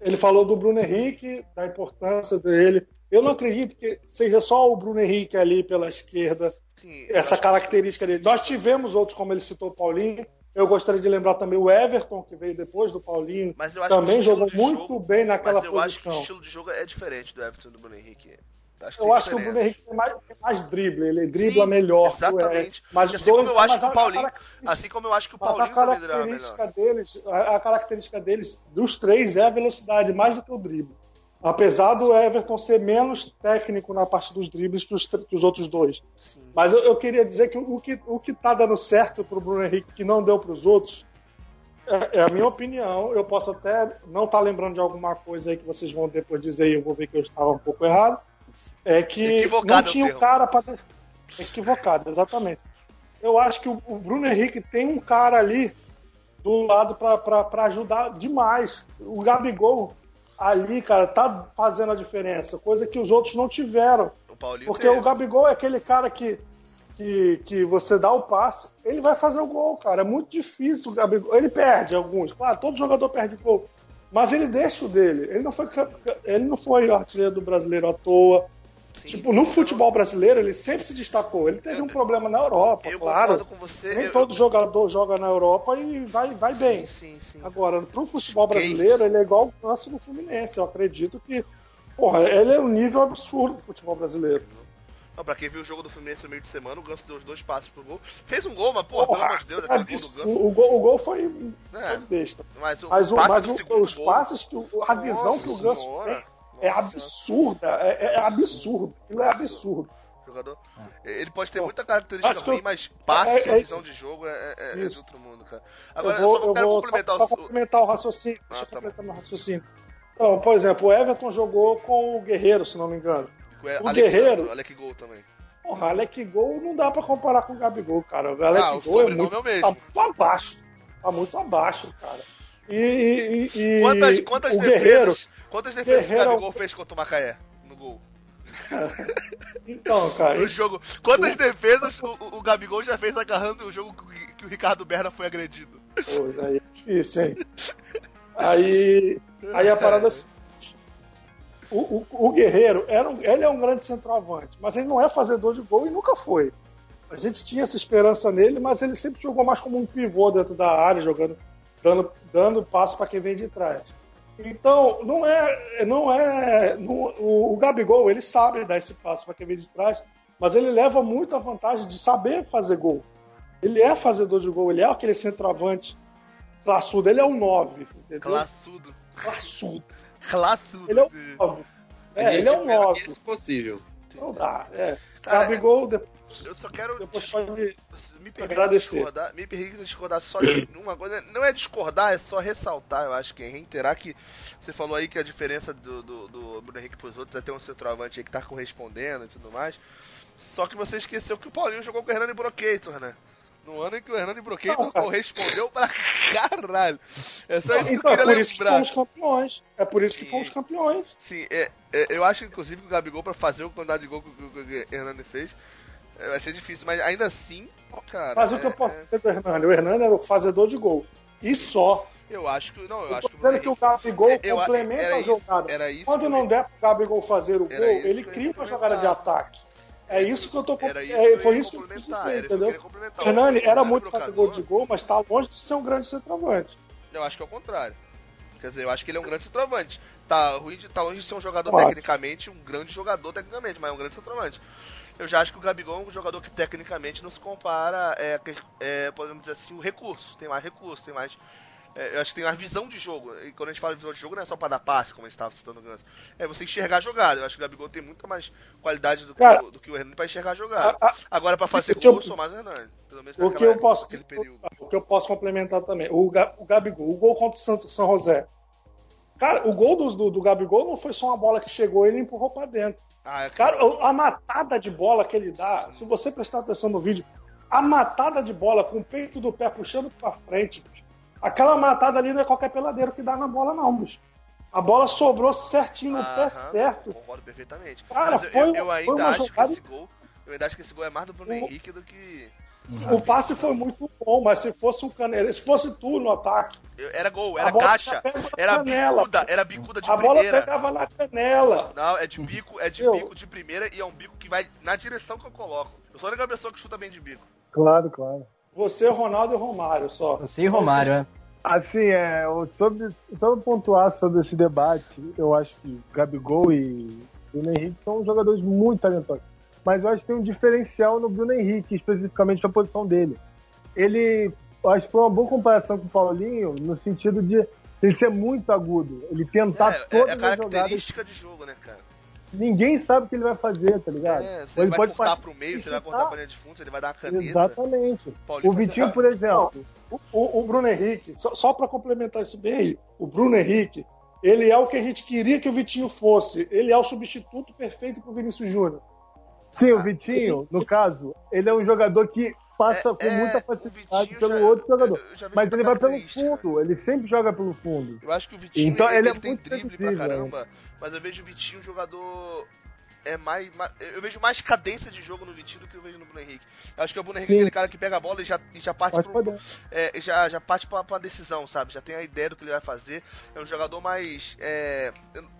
ele falou do Bruno Henrique, da importância dele. Eu não acredito que seja só o Bruno Henrique ali pela esquerda, Sim, essa característica dele. Nós tivemos outros, como ele citou o Paulinho, eu gostaria de lembrar também o Everton, que veio depois do Paulinho. também jogou muito jogo, bem naquela mas eu posição. Acho que o estilo de jogo é diferente do Everton e do Bruno Henrique. Acho eu acho que o Bruno Henrique tem mais, tem mais drible, ele dribla Sim, melhor. Exatamente. É, mas assim dois, como eu acho que o Paulinho, assim como eu acho que o Paulinho a característica deles, a, a característica deles dos três é a velocidade, mais do que o drible. Apesar do Everton ser menos técnico na parte dos dribles que os, que os outros dois. Sim. Mas eu, eu, queria dizer que o que o que está dando certo para o Bruno Henrique que não deu para os outros é, é, a minha opinião. Eu posso até não estar tá lembrando de alguma coisa aí que vocês vão depois dizer e eu vou ver que eu estava um pouco errado. É que Equivocado não tinha o cara para. Equivocado, exatamente. Eu acho que o, o, Bruno Henrique tem um cara ali do lado para ajudar demais. O Gabigol ali, cara, tá fazendo a diferença, coisa que os outros não tiveram. Paulinho Porque teve. o Gabigol é aquele cara que, que, que você dá o passe, ele vai fazer o gol, cara. É muito difícil o Gabigol. Ele perde alguns, claro, todo jogador perde gol. Mas ele deixa o dele. Ele não foi, ele não foi artilheiro do brasileiro à toa. Sim. Tipo, no futebol brasileiro, ele sempre se destacou. Ele teve Eu- um problema na Europa, Eu claro. concordo com você. Nem eu- todo jogador joga na Europa e vai, vai bem. Sim, sim, sim. Agora, pro futebol brasileiro, ele é igual o nosso no Fluminense. Eu acredito que, porra, ele é um nível absurdo do futebol brasileiro. Não, pra quem viu o jogo do Fluminense no meio de semana, o Ganso deu os dois passos pro gol. Fez um gol, mas, porra, pelo amor de Deus, é aquele gol do. Ganso. o, gol, o gol foi, É. foi besta. Mas o, Mas, o, mas o- os gol, passes, que o- a visão Nossa que o Ganso Senhora. tem é absurda. É, é absurdo. Aquilo é absurdo. Jogador. Ele pode ter muita característica ruim, eu- mas passe é- é visão de jogo é, é- é de Isso. outro mundo, cara. Agora, eu vou, eu só eu quero vou complementar só, o. só complementar o raciocínio. Deixa Ah, eu tá complementar meu raciocínio. Então, por exemplo, o Everton jogou com o Guerreiro, se não me engano. o o Guerreiro- é Alec Gol também. Porra, Alec Gol não dá pra comparar com o Gabigol, cara. O Alec Ah, o Gol é muito, é o mesmo. tá muito abaixo. Tá muito abaixo, cara. E, e- e- Quantas, quantas o defesas, Guerreiro. Quantas defesas Guerreiro- o Gabigol fez contra o Macaé no gol? *laughs* Então, cara, No jogo. Quantas defesas o, o- o Gabigol já fez agarrando o jogo que, que o Ricardo Berna foi agredido? Pois, aí é difícil, hein? Aí, aí a parada é a seguinte. o, o, o Guerreiro, era um, ele é um grande centroavante, mas ele não é fazedor de gol e nunca foi. A gente tinha essa esperança nele, mas ele sempre jogou mais como um pivô dentro da área, jogando, dando, dando passo para quem vem de trás. Então, não é. Não é não- o, o Gabigol, ele sabe dar esse passo para quem vem de trás, mas ele leva muita vantagem de saber fazer gol. Ele é fazedor de gol, ele é aquele centroavante classudo, ele é um 9, entendeu? Classudo. Classudo. *laughs* Classudo. Ele é um 9. É, ele é um espera 9. que isso possível. Não dá. É. Cara, Gabigol, depois, Eu só quero depois dis- pode. me permita agradecer. discordar, me permita discordar só de *coughs* uma coisa. Não é discordar, é só ressaltar, eu acho que é reiterar que você falou aí que a diferença do, do, do Bruno Henrique pros outros é ter um centroavante aí que tá correspondendo e tudo mais. Só que você esqueceu que o Paulinho jogou com o Hernani Brocator, né? No ano em que o Hernani Brocator correspondeu pra caralho. É só isso que Então, eu é queria por isso que lembrar. fomos campeões. É por isso que Sim. fomos campeões. Sim, é, é, eu acho inclusive que o Gabigol, pra fazer o quantidade de gol que, o- que o Hernani fez, é, vai ser difícil, mas ainda assim, cara. Mas o que é- eu posso é- dizer do Hernani? O Hernani era o fazedor de gol. E só. eu acho que. Não, eu Eu acho que dizendo que o Gabigol É, eu- complementa era a jogada. Era isso. Quando que não eu- der pro Gabigol fazer o gol, ele que eu ia cria uma jogada de ataque. É isso que eu tô Era isso é, que eu Foi isso que eu quis dizer, que eu entendeu? O Hernani era muito fazedor de gol, mas tá longe de ser um grande centroavante. Eu acho que é o contrário. Quer dizer, eu acho que ele é um grande centroavante. Tá, ruim de, tá longe de ser um jogador tecnicamente, um grande jogador tecnicamente, mas é um grande centroavante. Eu já acho que o Gabigol é um jogador que tecnicamente não se compara, é, é, podemos dizer assim, o recurso. Tem mais recurso, tem mais. é, eu acho que tem mais visão de jogo. E quando a gente fala de visão de jogo, não é só pra dar passe, como a gente estava citando o Ganso. É você enxergar a jogada. Eu acho que o Gabigol tem muita mais qualidade do que, Cara, o, do que o Hernani pra enxergar a jogada. A- a- Agora, pra fazer gol, eu- sou mais o Hernani. Pelo menos O que eu posso, o que eu posso complementar também, o, o Gabigol, o gol contra o Santos- São José. Cara, o gol do, do, do Gabigol não foi só uma bola que chegou e ele empurrou pra dentro. Ah, é Cara, o- a matada de bola que ele dá, se você prestar atenção no vídeo, a matada de bola com o peito do pé puxando pra frente, bicho, aquela matada ali não é qualquer peladeiro que dá na bola, não, bicho. A bola sobrou certinho no pé Aham, certo. Concordo perfeitamente. Cara, Mas eu- foi- eu, eu foi ainda uma acho jogada- que esse gol. Eu ainda acho que esse gol é mais do Bruno O- Henrique do que. O passe foi muito bom, mas se fosse um canela, se fosse tu no ataque, Era gol, a era bola caixa, era canela. bicuda, era bicuda de a bola primeira. pegava na canela. Não, é de bico, é de Eu- bico de primeira e é um bico que vai na direção que eu coloco. Eu sou a única pessoa que chuta bem de bico. Claro, claro. Você, Ronaldo e Romário só. Você e Romário, é. Assim, é, eu- sobre, sobre pontuar sobre esse debate, eu acho que Gabigol e Bruno Henrique são jogadores muito talentosos. Mas eu acho que tem um diferencial no Bruno Henrique, especificamente na posição dele. Ele, eu acho que foi uma boa comparação com o Paulinho, no sentido de ele ser muito agudo. Ele tentar É, é, todas é a as jogadas. característica de jogo, né, cara? Ninguém sabe o que ele vai fazer, tá ligado? É, se Ou ele vai cortar fazer- pro meio, ele vai cortar pra linha de fundo, ele vai dar uma caneta. Exatamente. Paulinho O Vitinho, por exemplo, O, o- o Bruno Henrique, só, só para complementar isso bem, o Bruno Henrique, ele é o que a gente queria que o Vitinho fosse. Ele é o substituto perfeito pro Vinícius Júnior. Sim, Ah, o Vitinho, no caso, ele é um jogador que passa É, com é, muita o facilidade pelo já- outro jogador. Mas ele vai pelo fundo, ele sempre joga pelo fundo. Eu acho que o Vitinho Então, ele, ele é tem drible pra previsível, caramba, mas eu vejo o Vitinho um jogador é mais, mais, Eu vejo mais cadência de jogo no Vitinho do que eu vejo no Bruno Henrique. Eu acho que o Bruno Henrique é aquele cara que pega a bola e já, e já parte pro, é, já, já parte pra, pra decisão, sabe? Já tem a ideia do que ele vai fazer. É um jogador mais. É,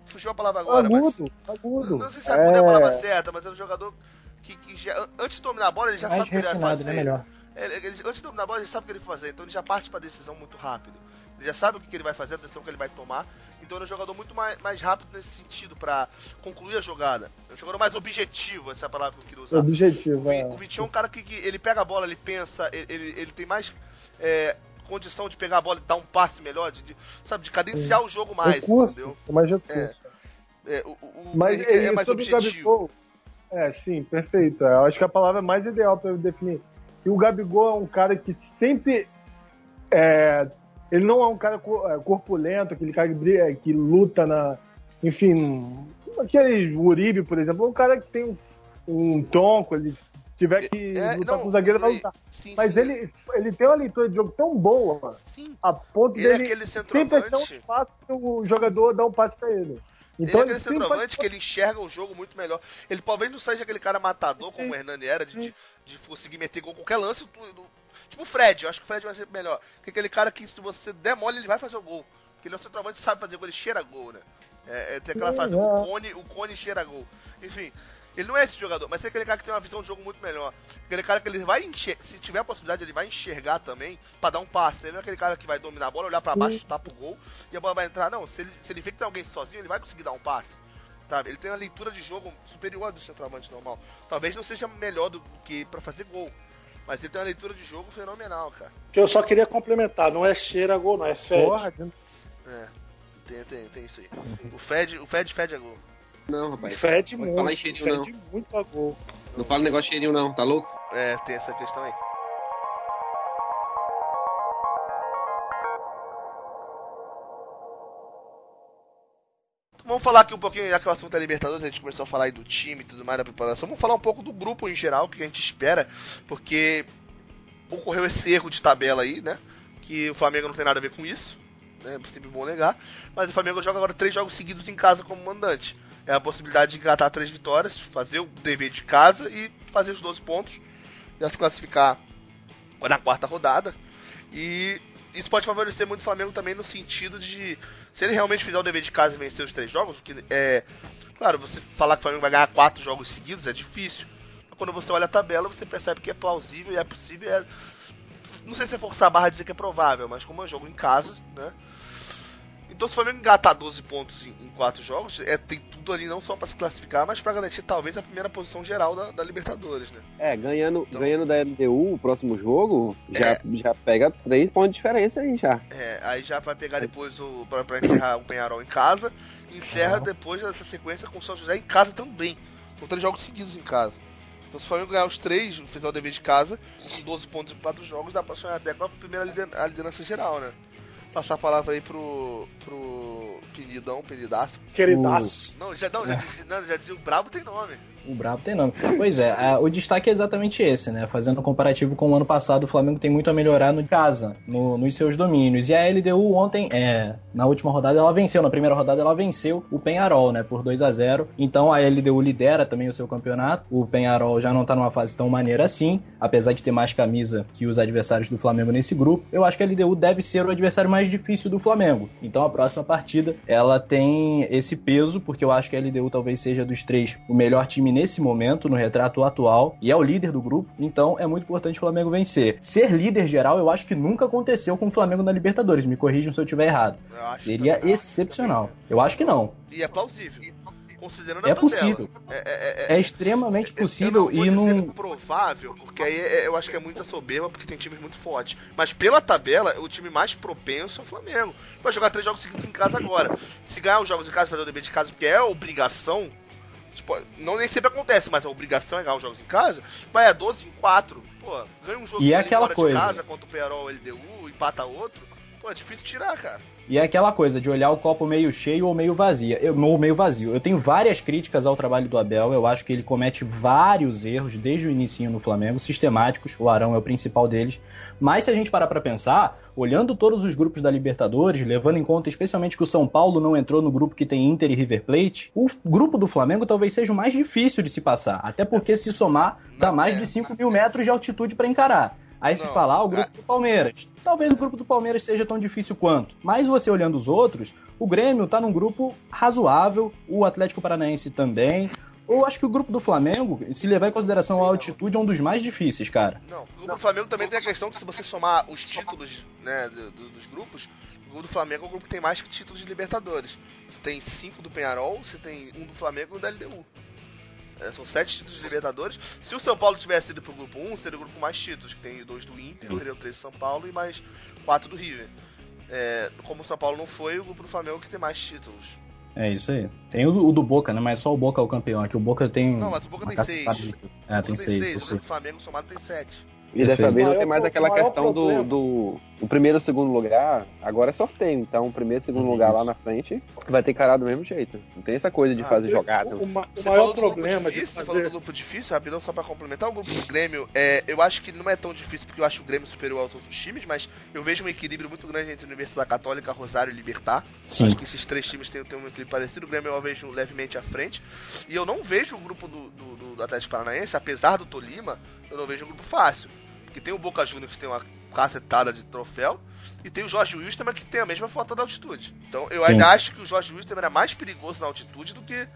fugiu a palavra agora, mas. Agudo, agudo. Não sei se agudo é a É, palavra certa, mas é um jogador que, que já, antes de dominar a bola, ele já Mais sabe o que ele vai refinado, fazer. né? Melhor. Ele, ele- antes de dominar a bola, ele sabe o que ele vai fazer, então ele já parte pra decisão muito rápido. Ele já sabe o que, que ele vai fazer, a decisão que ele vai tomar. Então ele é um jogador muito mais, mais rápido nesse sentido, pra concluir a jogada. É um jogador mais objetivo, essa é a palavra que eu queria usar. objetivo. O, É. o Vitinho é um cara que, que ele pega a bola, ele pensa, ele, ele, ele tem mais é, condição de pegar a bola e dar um passe melhor, de, de, sabe, de cadenciar o jogo mais, recurso, entendeu? é mais recurso. É, o, o, o Mas Henrique é, é, mais objetivo. É, sim, perfeito. É, Eu acho que a palavra mais ideal para definir. E o Gabigol é um cara que sempre. é, ele não é um cara é, corpulento, aquele cara que, briga- que luta na. Enfim, aquele Uribe, por exemplo, é um cara que tem um, um tronco, ele tiver que É, lutar não, com o zagueiro, vai ele- lutar. Sim, Mas sim, ele, ele tem uma leitura de jogo tão boa, Sim. a ponto Ele é dele aquele sempre achar um espaço que o jogador dá um passe pra ele. Ele Então é aquele sempre centroavante faz- que ele enxerga o jogo muito melhor. Ele talvez não seja aquele cara matador como o Hernani era, de, de, de conseguir meter gol qualquer lance. Tipo o Fred, eu acho que o Fred vai ser melhor. Que é aquele cara que se você der mole, ele vai fazer o gol. Porque ele é um centroavante sabe fazer gol, ele cheira gol, né? É, é, tem aquela frase, é. o cone, o cone cheira gol. Enfim, ele não é esse jogador, mas é aquele cara que tem uma visão de jogo muito melhor. Aquele cara que ele vai enxergar, se tiver a possibilidade, ele vai enxergar também pra dar um passe. Ele não é aquele cara que vai dominar a bola, olhar pra baixo, chutar pro gol e a bola vai entrar. Não, se ele, se ele vê que tem alguém sozinho, ele vai conseguir dar um passe. Sabe? Ele tem uma leitura de jogo superior do centroavante normal. Talvez não seja melhor do que pra fazer gol. Mas ele tem uma leitura de jogo fenomenal, cara. Que eu só queria complementar, não é cheira gol, não, é fede. Porra, É. Tem, tem, tem isso aí. O Fed, o Fed fede a gol. Não, rapaz. Pode falar em muito, cheirinho, fede muito a gol. Não fala negócio de cheirinho, não, tá louco? É, tem essa questão aí. Vamos falar aqui um pouquinho, já que o assunto é Libertadores, a gente começou a falar aí do time e tudo mais da preparação. Vamos falar um pouco do grupo em geral, o que a gente espera, porque ocorreu esse erro de tabela aí, né? Que o Flamengo não tem nada a ver com isso, né? É sempre bom negar. Mas o Flamengo joga agora três jogos seguidos em casa como mandante. É a possibilidade de engatar três vitórias, fazer o dever de casa e fazer os 12 pontos, já se classificar na quarta rodada. E isso pode favorecer muito o Flamengo também no sentido de se ele realmente fizer o dever de casa e vencer os três jogos, que é claro, você falar que o Flamengo vai ganhar quatro jogos seguidos é difícil. Mas quando você olha a tabela, você percebe que é plausível e é possível. É... Não sei se é forçar a barra dizer que é provável, mas como é um jogo em casa, né? Então se o Flamengo engatar 12 pontos em, em quatro jogos, é, tem tudo ali não só para se classificar, mas para garantir talvez a primeira posição geral da, da Libertadores, né? É, ganhando, Então- ganhando da LDU o próximo jogo, já, É. já pega três pontos de diferença aí já. É, aí já vai pegar depois o. Pra, pra encerrar o Penharol em casa. e Encerra Uhum. depois dessa sequência com o São José em casa também. São três jogos seguidos em casa. Então se o Flamengo ganhar os três, fizer o dever de casa, com 12 pontos em quatro jogos, dá pra sonhar até com a primeira liderança geral, né? Passar a palavra aí pro. pro. Penidão, Penidaço. Queridaço. Não, já, não, já, dizia, não, já dizia o Brabo tem nome. O Brabo tem nome. Pois é, a- o destaque é exatamente esse, né? Fazendo um comparativo com o ano passado, o Flamengo tem muito a melhorar no casa, no- nos seus domínios. E a LDU ontem, é, na última rodada, ela venceu. Na primeira rodada, ela venceu o Penharol, né? Por 2 a 0 Então a LDU lidera também o seu campeonato. O Penharol já não tá numa fase tão maneira assim, apesar de ter mais camisa que os adversários do Flamengo nesse grupo. Eu acho que a LDU deve ser o adversário mais difícil do Flamengo. Então a próxima partida, ela tem esse peso, porque eu acho que a LDU talvez seja dos três o melhor time nesse momento, no retrato atual, e é o líder do grupo, então é muito importante o Flamengo vencer. Ser líder geral, eu acho que nunca aconteceu com o Flamengo na Libertadores, me corrijam se eu estiver errado. Eu Seria também. excepcional. Eu acho que não. E é plausível. Considerando É a possível. É, é, é, É extremamente Eu possível não vou e não. provável, porque aí é- eu acho que é muita soberba, porque tem times muito fortes. Mas pela tabela, o time mais propenso é o Flamengo. Vai jogar três jogos seguidos em casa agora. Se ganhar os jogos em casa, fazer o dever de casa, porque é obrigação. Tipo, não nem sempre acontece, mas a obrigação é ganhar os jogos em casa. Vai a 12 em 4. Pô, ganha um jogo E é aquela coisa. de casa contra o Pearol LDU, empata outro. Pô, é difícil tirar, cara. E é aquela coisa de olhar o copo meio cheio ou meio vazio. Eu, ou meio vazio. Eu tenho várias críticas ao trabalho do Abel. Eu acho que ele comete vários erros desde o início no Flamengo, sistemáticos. O Arão é o principal deles. Mas se a gente parar para pensar, olhando todos os grupos da Libertadores, levando em conta especialmente que o São Paulo não entrou no grupo que tem Inter e River Plate, o grupo do Flamengo talvez seja o mais difícil de se passar. Até porque se somar, dá mais de 5 mil metros de altitude para encarar. Aí se falar o grupo é- do Palmeiras. Talvez o grupo do Palmeiras seja tão difícil quanto. Mas você olhando os outros, o Grêmio tá num grupo razoável, o Atlético Paranaense também. Eu acho que o grupo do Flamengo, se levar em consideração a altitude, é um dos mais difíceis, cara. Não, o grupo do Flamengo também tem a questão que se você somar os títulos né, do- do- dos grupos, o grupo do Flamengo é o grupo que tem mais títulos de Libertadores. Você tem cinco do Penharol, você tem um do Flamengo e um da LDU. É, são sete títulos de Libertadores. Se o São Paulo tivesse ido pro grupo 1, seria o grupo com mais títulos, que tem dois do Inter, teriam três do São Paulo e mais quatro do River. É, como o São Paulo não foi, o grupo do Flamengo que tem mais títulos. É isso aí. Tem o, o do Boca, né? Mas só o Boca é o campeão. Aqui o Boca tem. Não, mas o Boca tem seis. de- É, tem O seis. seis, o Flamengo somado tem sete. E dessa Perfeito. vez não tem mais aquela questão do, do. O primeiro e o segundo lugar, agora é sorteio. Então, o primeiro e o segundo Uhum. lugar lá na frente vai ter cara do mesmo jeito. Não tem essa coisa de Ah, fazer jogada. O, ma- o Você maior falou do problema grupo de difícil, Você falou do fazer. grupo difícil, rapidão, só pra complementar. O grupo do Grêmio, é, eu acho que não é tão difícil porque eu acho o Grêmio superior aos outros times, mas eu vejo um equilíbrio muito grande entre Universidade Católica, Rosário e Libertar. Sim. Acho que esses três times têm, têm um equilíbrio parecido. O Grêmio eu vejo levemente à frente. E eu não vejo o grupo do, do, do Atlético Paranaense, apesar do Tolima, eu não vejo um grupo fácil. Porque tem o Boca Juniors que tem uma cacetada de troféu. E tem o Jorge Wilstermann que tem a mesma falta da altitude. Então eu Sim. ainda acho que o Jorge Wilstermann era mais perigoso na altitude do que,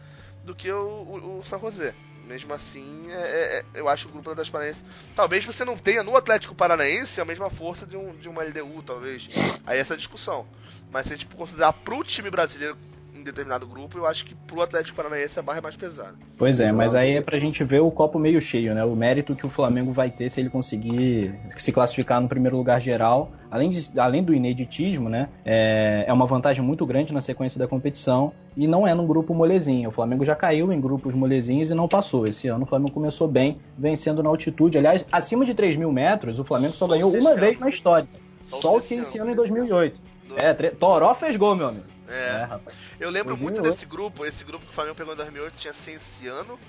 do que o, o, o San José. Mesmo assim, é- é- é- eu acho o grupo da Atlético Paranaense. Talvez você não tenha no Atlético Paranaense a mesma força de, um, de uma LDU, talvez. Aí essa é a discussão. Mas se a gente considerar pro time brasileiro em determinado grupo, eu acho que pro Atlético Paranaense a barra é mais pesada. Pois é, mas aí é pra gente ver o copo meio cheio, né? O mérito que o Flamengo vai ter se ele conseguir se classificar no primeiro lugar geral. Além, de- além do ineditismo, né? É, é uma vantagem muito grande na sequência da competição e não é num grupo molezinho. O Flamengo já caiu em grupos molezinhos e não passou. Esse ano o Flamengo começou bem, vencendo na altitude. Aliás, acima de 3 mil metros, o Flamengo só Só ganhou uma vez na história. Só o Só o. Cienciano em 2008. Do- É, tre- Toró fez gol, meu amigo. É. É, rapaz. Eu lembro 2008. muito desse grupo. Esse grupo que o Flamengo pegou em 2008 tinha Cienciano,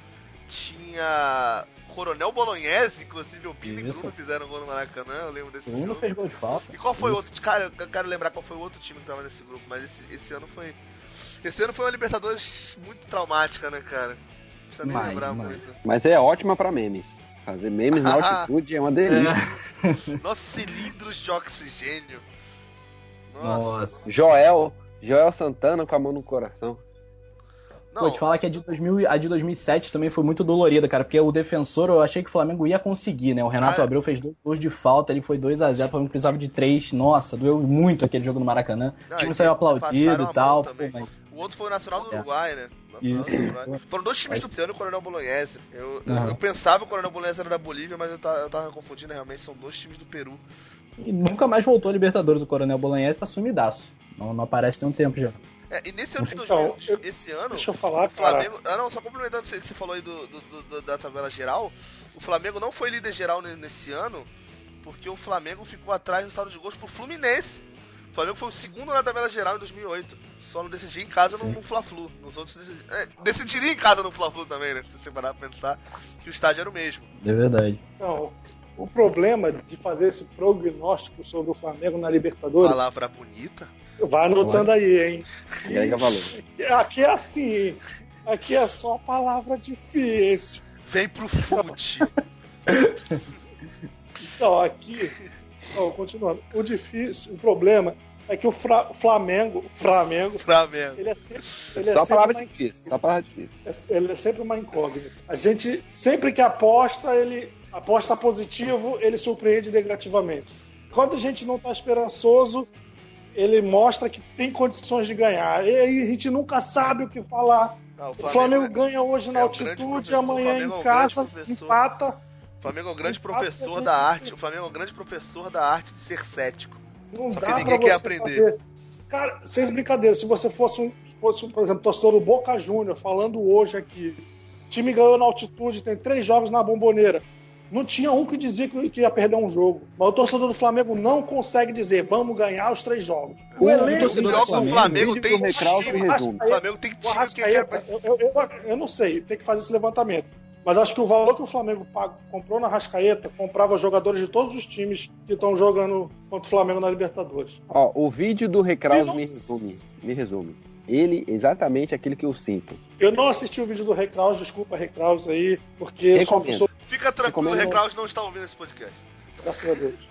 tinha Coronel Bolognese, inclusive o e Isso. Bruno fizeram gol no Maracanã. Eu lembro desse O Bruno jogo. fez gol de falta. E qual foi o outro? Cara, eu quero lembrar qual foi o outro time que tava nesse grupo, mas esse, esse ano foi. Esse ano foi uma Libertadores muito traumática, né, cara? Não precisa nem Mais, lembrar mais. muito. Mas é ótima pra memes. Fazer memes na *laughs* altitude é uma delícia. Nossos cilindros de oxigênio. Nossa. Nossa. Joel, Joel Santana com a mão no coração. Não, Pô, te falar que a de, 2000, a de 2007 também foi muito dolorida, cara, porque o defensor eu achei que o Flamengo ia conseguir, né? O Renato Ah, é. Abreu fez dois gols de falta, ele foi 2 a 0 o Flamengo precisava de três. Nossa, doeu muito aquele jogo no Maracanã. Não, o time saiu aplaudido e tal. pô, mas- O outro foi o Nacional do É. Uruguai, né? Nacional Isso. do Uruguai. Foram dois times do Piano e o Coronel Bolognese. Eu, Aham. eu pensava que o Coronel Bolognese era da Bolívia, mas eu tava, eu tava confundindo, realmente são dois times do Peru. E nunca mais voltou a Libertadores. O Coronel Bolognese tá sumidaço. Não, não aparece tem um tempo já. É, e nesse ano de Então, 2000, eu- esse ano, Deixa eu falar, o Flamengo. cara. Ah, não, só complementando, você, você falou aí do, do- do- do- da tabela geral. O Flamengo não foi líder geral ne- nesse ano, porque o Flamengo ficou atrás no saldo de gols pro Fluminense. O Flamengo foi o segundo na tabela geral em 2008. Só não decidia em casa no, Sim. no Fla-Flu. Nos outros decidi- é, decidiria em casa no Fla-Flu também, né? Se você parar pra pensar que o estádio era o mesmo. É verdade. Então, o problema de fazer esse prognóstico sobre o Flamengo na Libertadores, Palavra bonita. vai anotando aí, hein? Agrega valor. Aqui é assim, aqui é só palavra difícil. Vem pro fute. Então, aqui, ó, continuando, o difícil, o problema é que o Fra- Flamengo, Flamengo, Flamengo. ele é sempre, ele é Só sempre palavra uma difícil. Só palavra difícil. É- ele é sempre uma incógnita. A gente, sempre que aposta, ele aposta positivo, ele surpreende negativamente. Quando a gente não está esperançoso, ele mostra que tem condições de ganhar. E aí a gente nunca sabe o que falar. Ah, O Flamengo ganha hoje na é o grande altitude, o amanhã Flamengo é em o casa empata. O Flamengo é um grande Empata, professor da arte. O Flamengo é um grande professor da arte de ser cético. Não Só dá que ninguém quer aprender. fazer. Cara, sem brincadeira, se você fosse, um, fosse por exemplo, torcedor do Boca Júnior, falando hoje aqui, o time ganhou na altitude, tem três jogos na bomboneira. Não tinha um que dizia que ia perder um jogo. Mas o torcedor do Flamengo não consegue dizer vamos ganhar os três jogos. O, o elenco torcedor do Flamengo, Flamengo tem time. O Flamengo tem time que quer... eu, eu, eu, eu não sei, tem que fazer esse levantamento. Mas acho que o valor que o Flamengo pago, comprou na Rascaeta comprava jogadores de todos os times que estão jogando contra o Flamengo na Libertadores. Ó, o vídeo do Recraus não... me resume. Me resume. Ele exatamente aquilo que eu sinto. Eu não assisti o vídeo do Recraus, desculpa Recraus aí, porque eu sou uma pessoa... Fica tranquilo, o Recraus não está ouvindo esse podcast. Graças a Deus.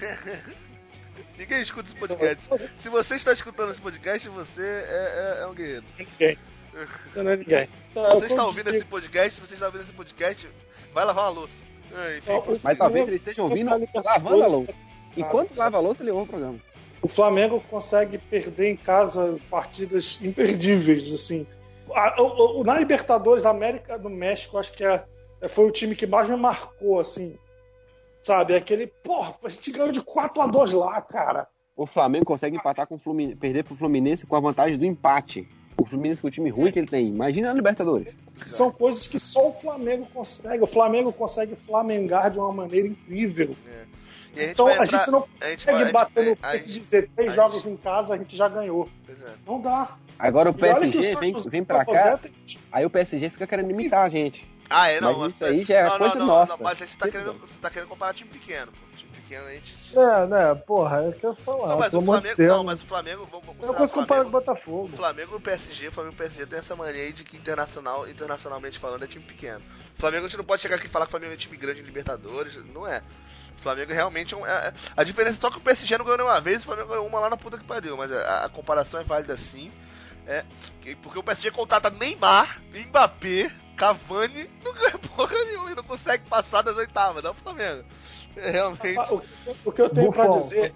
*laughs* Ninguém escuta esse podcast. Se você está escutando esse podcast, você é, é, é um guerreiro. Ninguém. *laughs* Não é ninguém. Você está ouvindo esse podcast, se você está ouvindo esse podcast, vai lavar uma louça. Enfim, Mas talvez ele esteja ouvindo lavando a louça. Enquanto lava a louça, ele ouve o programa. O Flamengo consegue perder em casa partidas imperdíveis, assim. na Libertadores, a América do México, acho que é, foi o time que mais me marcou, assim. Sabe? Aquele, porra, a gente ganhou de 4 a 2 lá, cara. O Flamengo consegue empatar com o Fluminense, perder pro Fluminense com a vantagem do empate. O Fluminense com o time ruim que ele tem. Imagina a Libertadores. São coisas que só o Flamengo consegue. O Flamengo consegue flamengar de uma maneira incrível. É. A então a, entrar, gente não consegue gente bater no peito e dizer três jogos gente... em casa a gente já ganhou. É. Não dá. Agora o PSG o vem, vem pra cá, aí o PSG fica querendo imitar a gente. Ah, é, não. Mas isso aí já é não, coisa não, nossa. mas você tá, querendo, você tá querendo comparar time pequeno, pô pequeno, a gente. É, né, porra, é o que eu falar. Não, mas o Flamengo. Não, mas o Flamengo. Vamos, vamos eu posso comparar com o Botafogo. O Flamengo e o PSG, o Flamengo e o PSG tem essa mania de que internacional, internacionalmente falando é time pequeno. O Flamengo a gente não pode chegar aqui e falar que o Flamengo é time grande em Libertadores, não é. O Flamengo realmente é, um, é, A diferença é só que o PSG não ganhou nenhuma vez, o Flamengo ganhou uma lá na puta que pariu, mas a, a comparação é válida sim. É, porque o PSG contrata Neymar, Mbappé, Cavani, não ganha porra nenhuma e não consegue passar das oitavas, não o Flamengo. É, realmente. O, o, que eu tenho para dizer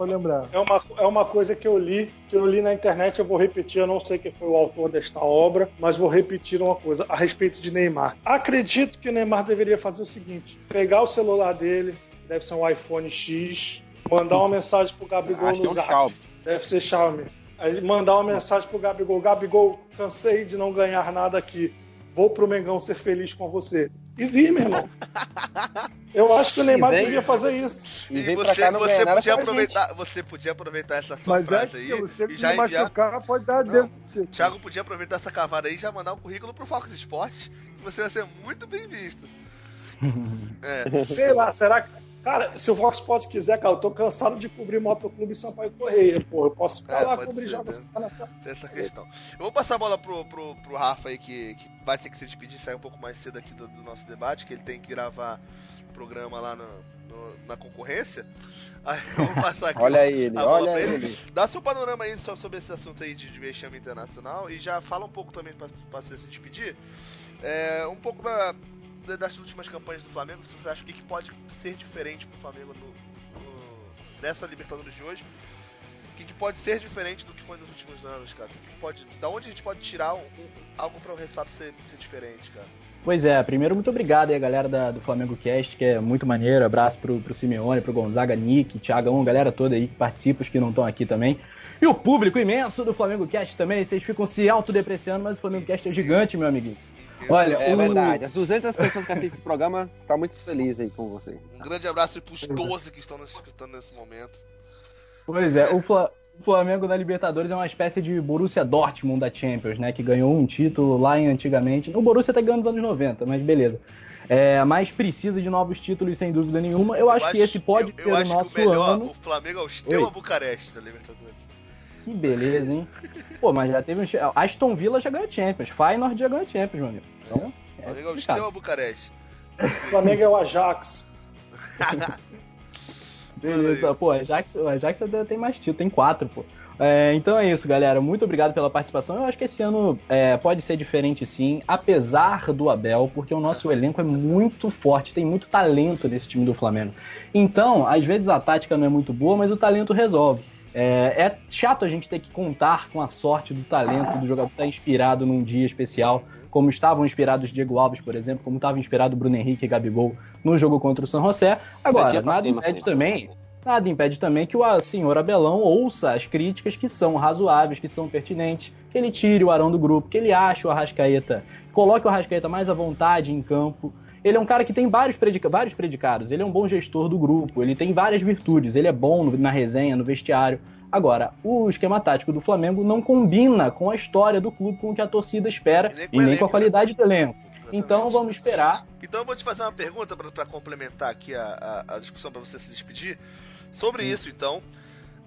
é uma, é uma coisa que eu li, que eu li na internet, eu vou repetir, eu não sei quem foi o autor desta obra, mas vou repetir uma coisa a respeito de Neymar. Acredito que o Neymar deveria fazer o seguinte: pegar o celular dele, deve ser um iPhone X, mandar uma mensagem pro Gabigol no é zap. Deve ser Xiaomi. Aí mandar uma mensagem pro Gabigol: Gabigol, cansei de não ganhar nada aqui. Vou pro Mengão ser feliz com você. E vi, meu irmão. Eu acho que o Neymar vem, podia fazer isso. E, e você, você podia aproveitar, você podia aproveitar essa sua Mas frase é aí e já enviar. pode dar Não, Thiago podia aproveitar essa cavada aí e já mandar um currículo pro Fox Sports, que você vai ser muito bem visto. *laughs* é. Sei lá, será que Cara, se o Fox Sports quiser, cara, eu tô cansado de cobrir Motoclube Sampaio Correia, pô. Eu posso ficar é, lá cobrir jogos. Né? Tem essa questão. Eu vou passar a bola pro, pro, pro Rafa aí, que, que vai ter que se despedir, sair um pouco mais cedo aqui do, do nosso debate, que ele tem que gravar programa lá no, no, na concorrência. Aí eu vou passar aqui. *laughs* olha ele, olha ele. ele. Dá seu panorama aí só sobre esse assunto aí de, de vexame internacional e já fala um pouco também pra, pra você se despedir. É, um pouco da das últimas campanhas do Flamengo, se você acha que pode ser diferente pro Flamengo no, no, nessa Libertadores de hoje, o que, que, pode ser diferente do que foi nos últimos anos, cara? Que que pode, da onde a gente pode tirar um, um, algo para o resultado ser, ser, diferente, cara? Pois é, primeiro muito obrigado aí a galera da, do Flamengo Cast, que é muito maneiro. Abraço pro, pro Simeone, pro Gonzaga, Nick, Thiagão, galera toda aí que participa, os que não estão aqui também. E o público imenso do Flamengo Cast também, vocês ficam se autodepreciando, mas o Flamengo Cast é gigante, meu amiguinho. Olha, é o... verdade. As 200 pessoas que assistem esse programa estão tá muito felizes aí com você. Um grande abraço para os 12 que estão nos escutando nesse momento. Pois é, o, Fla... o Flamengo na Libertadores é uma espécie de Borussia Dortmund da Champions, né? Que ganhou um título lá em antigamente. O Borussia até ganhou nos anos 90, mas beleza. É, mas precisa de novos títulos, sem dúvida nenhuma. Eu, eu acho, que esse pode eu, ser eu o nosso o melhor, ano. O Flamengo é o Steaua Bucareste da Libertadores. Que beleza, hein? Pô, mas já teve um. Aston Villa já ganhou Champions. Feyenoord já ganhou Champions, meu amigo. Então, é Flamengo é o Bucareste. Flamengo é o Ajax. *laughs* Beleza, pô, Ajax, o Ajax tem mais título, tem quatro, pô. É, então é isso, galera. Muito obrigado pela participação. Eu acho que esse ano é, pode ser diferente sim, apesar do Abel, porque o nosso elenco é muito forte, tem muito talento nesse time do Flamengo. Então, às vezes a tática não é muito boa, mas o talento resolve. É, é chato a gente ter que contar com a sorte do talento do jogador estar inspirado num dia especial, como estavam inspirados Diego Alves, por exemplo, como estava inspirado Bruno Henrique e Gabigol no jogo contra o San José. Agora, nada impede também Nada impede também que o senhor Abelão ouça as críticas que são razoáveis, que são pertinentes, que ele tire o Arão do grupo, que ele ache o Arrascaeta, coloque o Arrascaeta mais à vontade em campo. Ele é um cara que tem vários, predica vários predicados, ele é um bom gestor do grupo, ele tem várias virtudes, ele é bom no, na resenha, no vestiário. Agora, o esquema tático do Flamengo não combina com a história do clube, com o que a torcida espera E nem com e nem elenco, com a qualidade do elenco. Então Exatamente. vamos esperar. Então eu vou te fazer uma pergunta pra complementar aqui a, a, a discussão pra você se despedir. Sobre isso, então.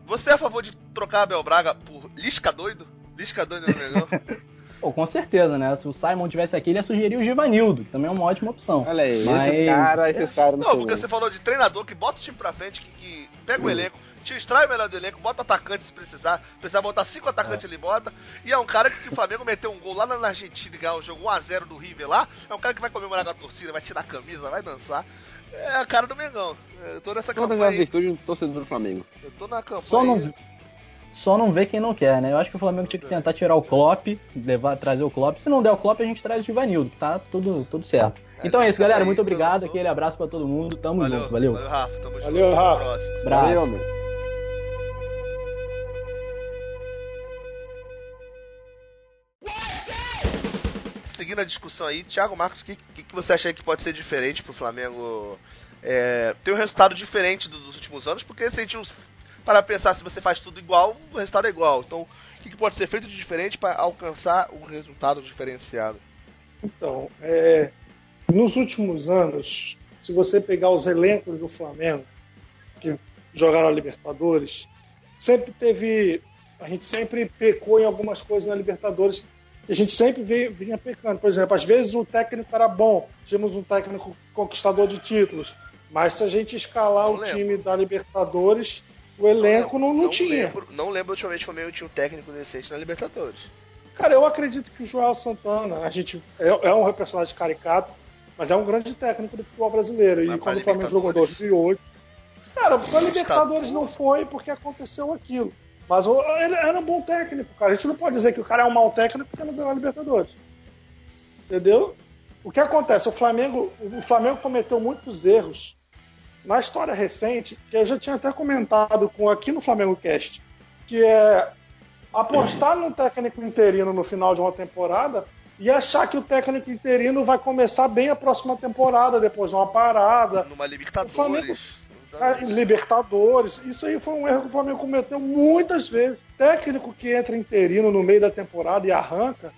Você é a favor de trocar Abel Braga por Lisca doido? Lisca doido no Mengão? *laughs* Pô, com certeza, né? Se o Simon tivesse aqui, ele ia sugerir o Givanildo, que também é uma ótima opção. Olha aí, Mas- esses caras, esses caras não, Não, sei porque não. você falou de treinador que bota o time pra frente, que, que pega o elenco, te extrai o melhor do elenco, bota atacante se precisar. Precisar botar cinco atacantes, ele bota. E é um cara que, se o Flamengo meter um gol lá na Argentina e ganhar o jogo 1x0 do River lá, é um cara que vai comemorar com a torcida, vai tirar a camisa, vai dançar. É a cara do Mengão. Eu tô nessa Todas as campanha. virtudes do torcedor do Flamengo. Eu tô na campanha. Só não. Só não vê quem não quer, né? Eu acho que o Flamengo tinha que tentar tirar o Klopp, levar, trazer o Klopp. Se não der o Klopp, a gente traz o Givanildo, que tá tudo, tudo certo. É, Então é isso, galera. aí, Muito obrigado. Aquele abraço pra todo mundo. Tamo Valeu, junto. Valeu. Valeu, Rafa. Tamo junto. Valeu, Rafa. Abraço. Valeu, meu. Seguindo a discussão aí, Thiago Marcos, o que, que, que você acha aí que pode ser diferente pro Flamengo é, ter um resultado diferente do- dos últimos anos? Porque se a gente para pensar se você faz tudo igual, o resultado é igual. Então, o que, que pode ser feito de diferente para alcançar um resultado diferenciado? Então, é, nos últimos anos, se você pegar os elencos do Flamengo que jogaram a Libertadores, sempre teve. A gente sempre pecou em algumas coisas na Libertadores que a gente sempre veio- vinha pecando. Por exemplo, às vezes o técnico era bom, tínhamos um técnico conquistador de títulos, mas se a gente escalar Não o lembro. time da Libertadores, o elenco não, não, tinha. Lembro, não lembro ultimamente o Flamengo tinha um técnico decente na Libertadores. Cara, eu acredito que o Joel Santana, a gente é, é um personagem caricato, mas é um grande técnico do futebol brasileiro. Mas e quando o Flamengo jogou em Libertadores? 2008, cara, pra Libertadores não foi porque aconteceu aquilo. Mas ele era um bom técnico, cara. A gente não pode dizer que o cara é um mau técnico porque não ganhou a Libertadores. Entendeu? O que acontece? O Flamengo, o Flamengo cometeu muitos erros na história recente, que eu já tinha até comentado com aqui no Flamengo Cast, que é apostar num técnico interino no final de uma temporada e achar que o técnico interino vai começar bem a próxima temporada, depois de uma parada. Numa Libertadores. Flamengo- Ah, Libertadores, isso aí foi um erro que o Flamengo cometeu muitas vezes. Técnico que entra interino no meio da temporada e arranca,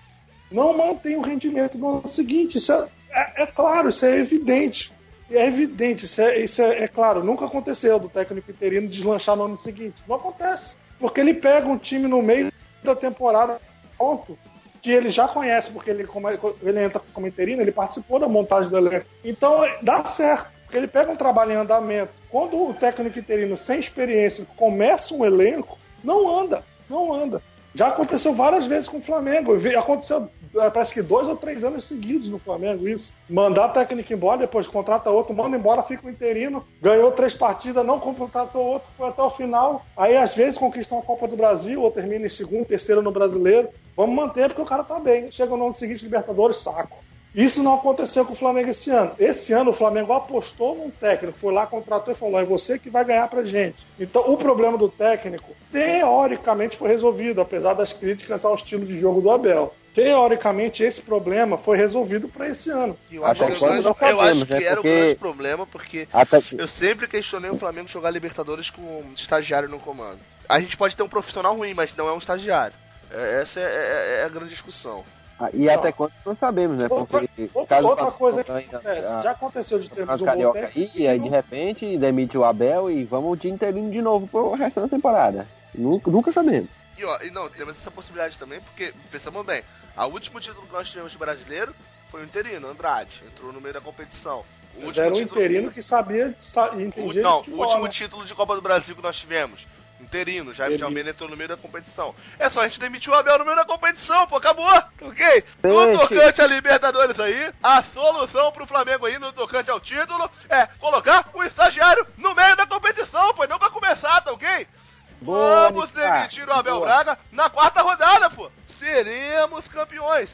não mantém o rendimento no ano seguinte. Isso é, é- é claro, isso é evidente. É evidente, isso, é, isso é, é claro. Nunca aconteceu do técnico interino deslanchar no ano seguinte. Não acontece. Porque ele pega um time no meio da temporada, ponto, que ele já conhece, porque ele, como ele entra como interino, ele participou da montagem do elenco. Então dá certo. Porque ele pega um trabalho em andamento. Quando o técnico interino sem experiência começa um elenco, não anda. Não anda. Já aconteceu várias vezes com o Flamengo. Aconteceu, eh, parece que dois ou três anos seguidos no Flamengo, isso. Mandar técnico embora, depois contrata outro, manda embora, fica o interino, ganhou três partidas, não contratou outro, foi até o final. Aí, às vezes, conquistam a Copa do Brasil, ou termina em segundo, terceiro no brasileiro. Vamos manter porque o cara tá bem. Chega no ano seguinte, Libertadores, saco. Isso não aconteceu com o Flamengo esse ano. Esse ano o Flamengo apostou num técnico, foi lá, contratou e falou: é você que vai ganhar pra gente. Então o problema do técnico, teoricamente, foi resolvido, apesar das críticas ao estilo de jogo do Abel. Teoricamente, esse problema foi resolvido para esse ano. Que eu acho Até que, quando o grande- não eu acho que né? era Porque- o grande problema, porque Até eu sempre questionei o Flamengo jogar Libertadores com um estagiário no comando. A gente pode ter um profissional ruim, mas não é um estagiário. É- essa é, é- é a grande discussão. Ah, E até quando não sabemos, né? Outra- Porque outra- caso outra coisa que acontece, a- já aconteceu de termos a um bom Carioca técnico. aí, e aí de repente demite o Abel e vamos de interino de novo pro resto da temporada. Nunca, nunca sabemos. E ó, e não, temos essa possibilidade também, porque, pensamos bem, o último título que nós tivemos de brasileiro foi o interino, Andrade, entrou no meio da competição. O Mas era um título- interino que sabia sa- e o, entendia não, o último né? título de Copa do Brasil que nós tivemos. Interino, Jaime de. Almeida entrou no meio da competição. É só a gente demitir o Abel no meio da competição, pô, acabou, ok? No tocante a Libertadores aí, a solução pro Flamengo aí, no tocante ao título, é colocar o estagiário no meio da competição, pô, não pra começar, tá ok? Boa, Vamos demitir o Abel Boa. Braga na quarta rodada, pô. Seremos campeões,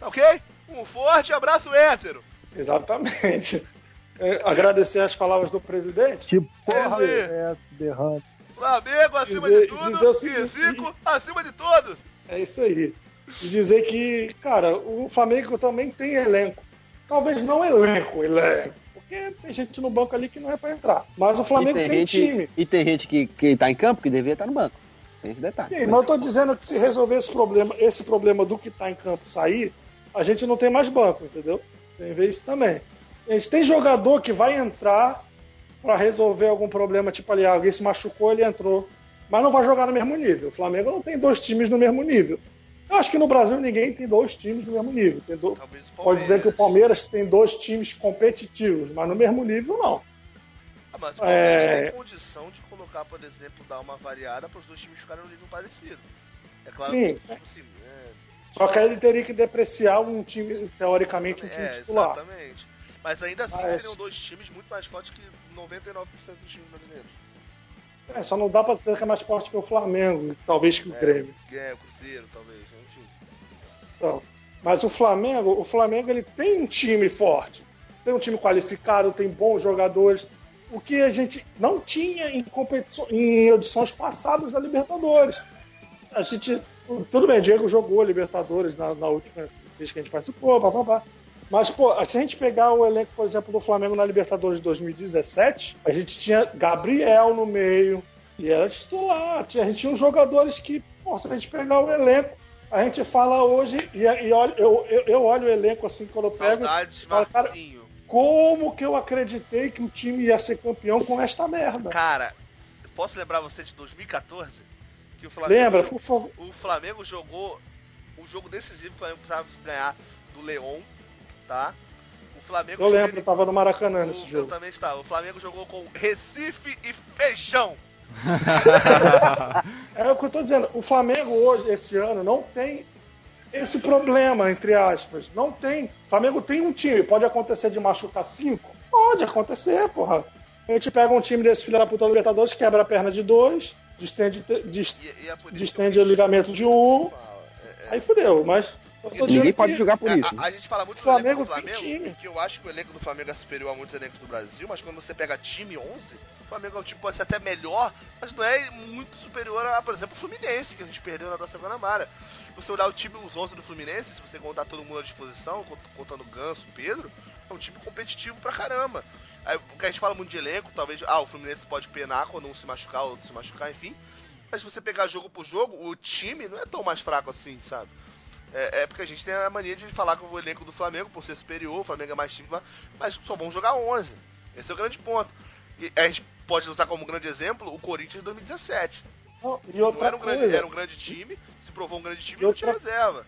tá ok? Um forte abraço hétero. Exatamente. *laughs* é, agradecer as palavras do presidente. Que porra É, é essa, berrando? Flamengo acima Dizer- de tudo dizer o seguinte- Zico acima de todos. É isso aí. E dizer que, cara, o Flamengo também tem elenco. Talvez não elenco, elenco. Porque tem gente no banco ali que não é pra entrar. Mas o Flamengo e tem, tem, gente, time. E tem gente que, que tá em campo que deveria estar no banco. Tem esse detalhe. Sim, mas eu tô dizendo que se resolver esse problema, esse problema do que tá em campo sair, a gente não tem mais banco, entendeu? Tem que ver isso também. A gente tem jogador que vai entrar pra resolver algum problema, tipo ali, alguém se machucou, ele entrou. Mas não vai jogar no mesmo nível. O Flamengo não tem dois times no mesmo nível. Eu acho que no Brasil ninguém tem dois times no mesmo nível. Do- Pode dizer que o Palmeiras tem dois times competitivos, mas no mesmo nível não. Ah, mas o Palmeiras É. tem condição de colocar, por exemplo, dar uma variada para os dois times ficarem no nível parecido. É claro Sim. que, tipo assim, é, Só que aí ele teria que depreciar um time, teoricamente, um time é, titular. exatamente. Mas ainda assim Mas- seriam dois times muito mais fortes que 99% dos times brasileiros. É, só não dá pra dizer que é mais forte que o Flamengo, talvez que o É. Grêmio. É, o Cruzeiro, talvez, enfim. Então, mas o Flamengo, o Flamengo ele tem um time forte, tem um time qualificado, tem bons jogadores, o que a gente não tinha em competições, em edições passadas da Libertadores. A gente, tudo bem, Diego jogou Libertadores na, na última vez que a gente participou, papapá. Mas, pô, se a gente pegar o elenco, por exemplo, do Flamengo na Libertadores de 2017, a gente tinha Gabriel no meio, e era titular. A gente tinha uns jogadores que, pô, se a gente pegar o elenco, a gente fala hoje, e, e olha, eu, eu, eu olho o elenco assim quando eu pego. Saudades, fala, cara. Como que eu acreditei que o time ia ser campeão com esta merda? Cara, posso lembrar você de 2014? Que o Flamengo, Lembra, por favor. o Flamengo jogou o jogo decisivo que o Flamengo precisava ganhar do Leon, tá? O Flamengo Eu lembro, eu tava no Maracanã o- nesse Eu jogo. também estava. O Flamengo jogou com Recife e Feijão. *laughs* É o que eu tô dizendo. O Flamengo hoje, esse ano, não tem esse problema, entre aspas. Não tem. O Flamengo tem um time. Pode acontecer de machucar cinco? Pode acontecer, porra. A gente pega um time desse filho da puta do Libertadores, quebra a perna de dois, distende, dis- E, e é distende eu- o ligamento de um, é- é- aí fudeu. Mas eu Ninguém pode jogar por É, isso. A, a gente fala muito O do elenco Flamengo do Flamengo, time. que eu acho que o elenco do Flamengo é superior a muitos elencos do Brasil, mas quando você pega time 11, o Flamengo é um time pode ser até melhor, mas não é muito superior a, por exemplo, o Fluminense, que a gente perdeu na Taça Guanabara. Se você olhar o time, os 11 do Fluminense, se você contar todo mundo à disposição, cont- contando Ganso, Pedro, é um time competitivo pra caramba. Aí, porque a gente fala muito de elenco, talvez, ah, o Fluminense pode penar quando um se machucar, outro se machucar, enfim. Mas se você pegar jogo por jogo, o time não é tão mais fraco assim, sabe? É, é porque a gente tem a mania de falar que o elenco do Flamengo, por ser superior, o Flamengo é mais time, mas só vão jogar 11. Esse é o grande ponto. E a gente pode usar como grande exemplo o Corinthians de 2017. Não, e Não outra era um, grande, coisa, era um grande time, se provou um grande time E e não tinha outra- reserva.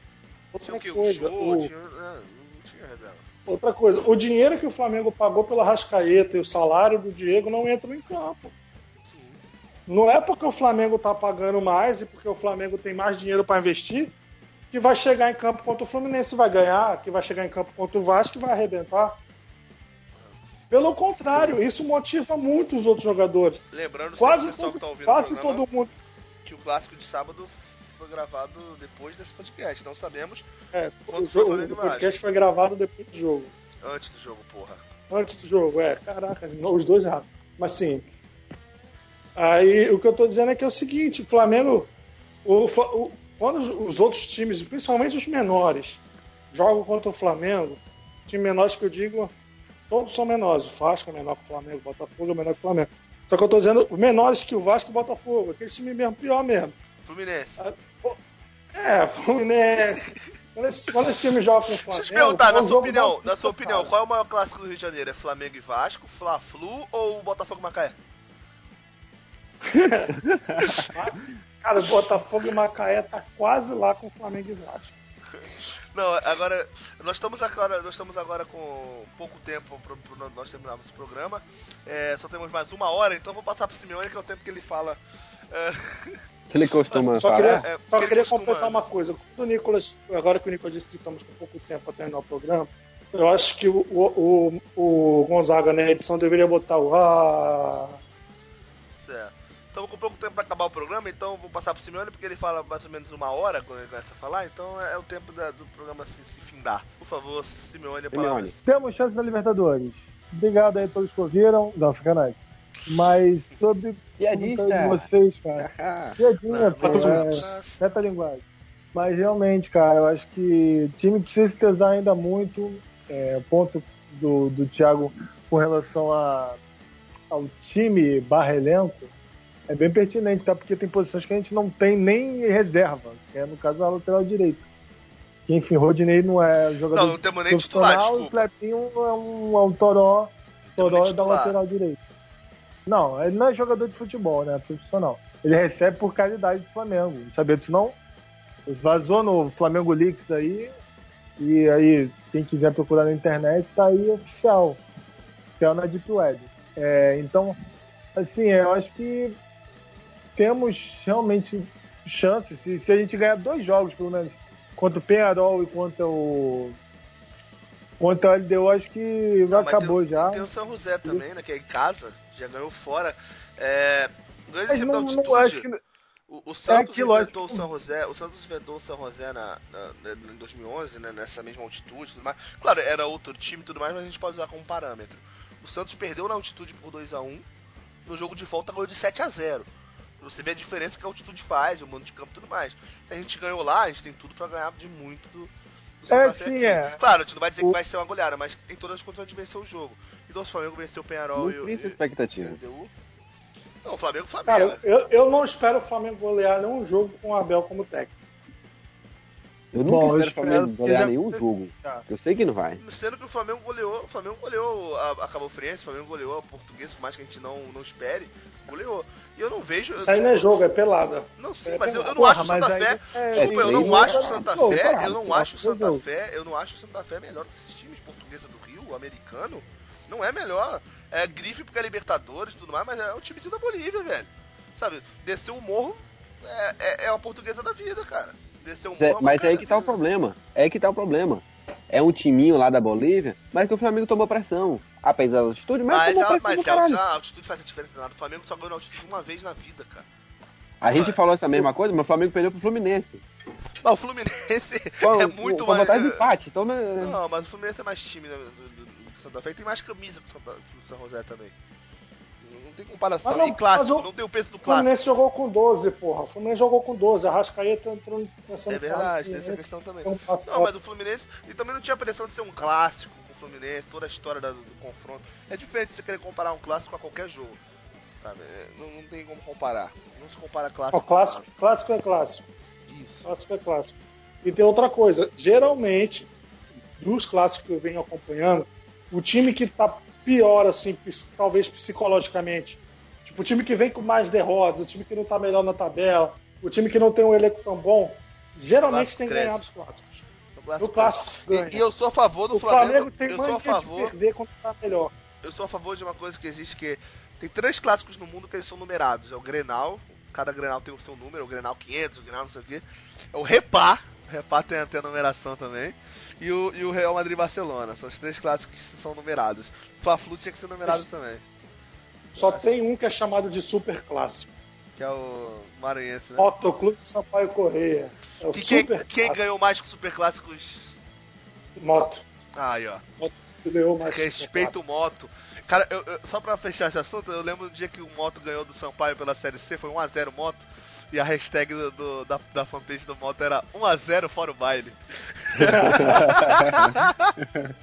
Tinha outra o quê? O coisa, show, o- tinha, é, não tinha reserva. outra coisa, o dinheiro que o Flamengo pagou pela Rascaeta e o salário do Diego não entram em campo. Sim. Não é porque o Flamengo tá pagando mais e porque o Flamengo tem mais dinheiro para investir que vai chegar em campo contra o Fluminense vai ganhar, que vai chegar em campo contra o Vasco e vai arrebentar. Pelo contrário, isso motiva muito os outros jogadores. Lembrando Quase, todo, que tá ouvindo quase todo mundo. que o clássico de sábado foi gravado depois desse podcast. Não sabemos É, o, jogo- o podcast foi gravado depois do jogo. antes do jogo, porra. Antes do jogo, é. Caraca, os dois errados. Mas sim. Aí o que eu tô dizendo é que é o seguinte, o Flamengo. O, o- quando os, os outros times, principalmente os menores, jogam contra o Flamengo, os times menores que eu digo, todos são menores. O Vasco é menor que o Flamengo, o Botafogo é menor que o Flamengo. Só que eu tô dizendo menores que o Vasco e o Botafogo, aquele time mesmo, pior mesmo. Fluminense. É, Fluminense. Quando esse, quando esse time joga com o Flamengo. Deixa eu te perguntar, na sua opinião, na sua opinião, cara. qual é o maior clássico do Rio de Janeiro? É Flamengo e Vasco, Fla-Flu ou Botafogo e Macaé? *laughs* Cara, o Botafogo e Macaé tá quase lá com o Flamengo e Vasco. Não, agora nós estamos agora, nós estamos agora com pouco tempo para nós terminarmos o programa. É, só temos mais uma hora, então eu vou passar pro Simeone que é o tempo que ele fala. É, ele costuma Só falar. queria, É, só queria costuma- completar uma coisa. Quando o Nicolas, agora que o Nicolas disse que estamos com pouco tempo para terminar o programa, eu acho que o, o, o, o Gonzaga na edição deveria botar o ah. Estamos com pouco tempo para acabar o programa, então vou passar pro Simeone porque ele fala mais ou menos uma hora quando ele começa a falar, então é o tempo da- do programa se, se findar. Por favor, Simeone, a palavra. Simeone. Temos chance na Libertadores. obrigado aí todos que ouviram. Não, sacanagem. Mas *laughs* sobre Piadista. de vocês, cara. *laughs* Piadinha, pô, é, reta linguagem. Mas realmente, cara, eu acho que o time precisa se tesar ainda muito. É, o ponto do, do Thiago com relação a, ao time barra elenco é bem pertinente, tá? Porque tem posições que a gente não tem nem reserva, que é no caso a lateral direita. Que, enfim, Rodinei não é jogador Não, não temos nem titular, profissional o. Clepinho é um, é um toró, toró nem da lateral direita. Não, ele não é jogador de futebol, né? Profissional. Ele recebe por caridade do Flamengo. Não sabia disso não? Vazou no Flamengo Leaks aí. E aí, quem quiser procurar na internet, tá aí oficial. Oficial na Deep Web. É, então, assim, eu acho que temos realmente chances. Se, se a gente ganhar dois jogos, pelo menos, contra o Penharol e contra o. Contra o LDU, acho que Não, acabou tem, já. Tem o São José também, né? Que é em casa, já ganhou fora. É, não, altitude. não acho que. O, o Santos aquilo, inventou o São José, o Santos inventou o São José na, na- em 2011, né, nessa mesma altitude tudo mais. Claro, era outro time e tudo mais, mas a gente pode usar como parâmetro. O Santos perdeu na altitude por 2 a 1 no jogo de volta ganhou de 7 a 0 Você vê a diferença que a altitude faz, o mando de campo e tudo mais. Se a gente ganhou lá, a gente tem tudo pra ganhar de muito do, do É, sim, aqui. é. Claro, a gente não vai dizer O- que vai ser uma goleada, mas tem todas as condições de vencer o jogo. Então se o Flamengo venceu o Penharol e o e- expectativa. LDU. Não, o Flamengo, o Flamengo. Cara, eu, eu não espero o Flamengo golear nenhum jogo com o Abel como técnico. Eu nunca Bom, espero o Flamengo golear já- nenhum jogo. Tá. Eu sei que não vai. Sendo que o Flamengo goleou, o Flamengo goleou a, a Cabo Friense, o Flamengo goleou a Portuguesa, por mais que a gente não, não espere, goleou. E eu não vejo. Isso aí não é jogo, é pelada. Não, sim, É mas eu, eu não Porra, acho o mas Santa aí Fé. é- Desculpa, eu não acho o Santa Fé, eu não acho o Santa. Fé, eu não acho o Santa Fé melhor que esses times, Portuguesa do Rio, o americano. Não é melhor. É grife porque é Libertadores e tudo mais, mas é o timezinho da Bolívia, velho. Sabe, desceu o morro é, é, é uma portuguesa da vida, cara. Desceu. É, é uma mas é aí que tá o problema. É aí que tá o problema. É um timinho lá da Bolívia, mas que o Flamengo tomou pressão. Apesar da altitude, mas, Mas, tomou a, pressão mas do é, a caralho. a altitude faz a diferença nada. O Flamengo só ganhou na altitude uma vez na vida, cara. A gente falou essa mesma coisa, mas o Flamengo perdeu pro Fluminense. Mas o Fluminense *laughs* Com, é muito mais. vantagem de empate. Então, né, Não, mas o Fluminense é mais time né, do, do, do Santa Fé e tem mais camisa que o, Santa, que o São José também. Não, tem comparação. Mas não- e clássico, mas o- não tem o peso do O clássico. Fluminense jogou com 12, porra. O Fluminense jogou com 12. A Rascaeta entrou pensando É verdade, tem essa questão também. um passo Não, mas o Fluminense. E também não tinha a pressão de ser um clássico com o Fluminense, toda a história da- do, confronto. É diferente você querer comparar um clássico a qualquer jogo. Sabe? É, Não, não tem como comparar. Não se compara clássico. Ó, clássico, clássico é clássico. com Isso. Clássico é clássico. E tem outra coisa. Geralmente, dos clássicos que eu venho acompanhando, o time que tá pior, assim, talvez psicologicamente, tipo, o time que vem com mais derrotas, o time que não tá melhor na tabela, o time que não tem um elenco tão bom, geralmente tem cresce. ganhado os clássicos. No clássico. E, e eu sou a favor do O Flamengo, tem eu sou a mania de favor. perder quando tá melhor. eu sou a favor de uma coisa que existe que tem três clássicos no mundo que eles são numerados. É o Grenal, cada Grenal tem o seu número, o Grenal 500, o Grenal não sei o quê. É o Repá, o Repá tem, a numeração também. E o, e o Real Madrid e Barcelona, são os três clássicos que são numerados. Fla-Flu tinha que ser numerado Esse- também, Só tem um que é chamado de super clássico. que é o Maranhense, né? Motoclube Sampaio Correia. É o Que quem, super quem clássico. ganhou mais super clássicos? Moto. Ah, aí, ó. Ganhou mais Respeito o Moto. Cara, eu- eu- só pra fechar esse assunto, eu lembro do dia que o Moto ganhou do Sampaio pela Série C, foi 1x0 Moto. E a hashtag do, do- da, da fanpage do Moto era 1x0 fora o baile. *laughs*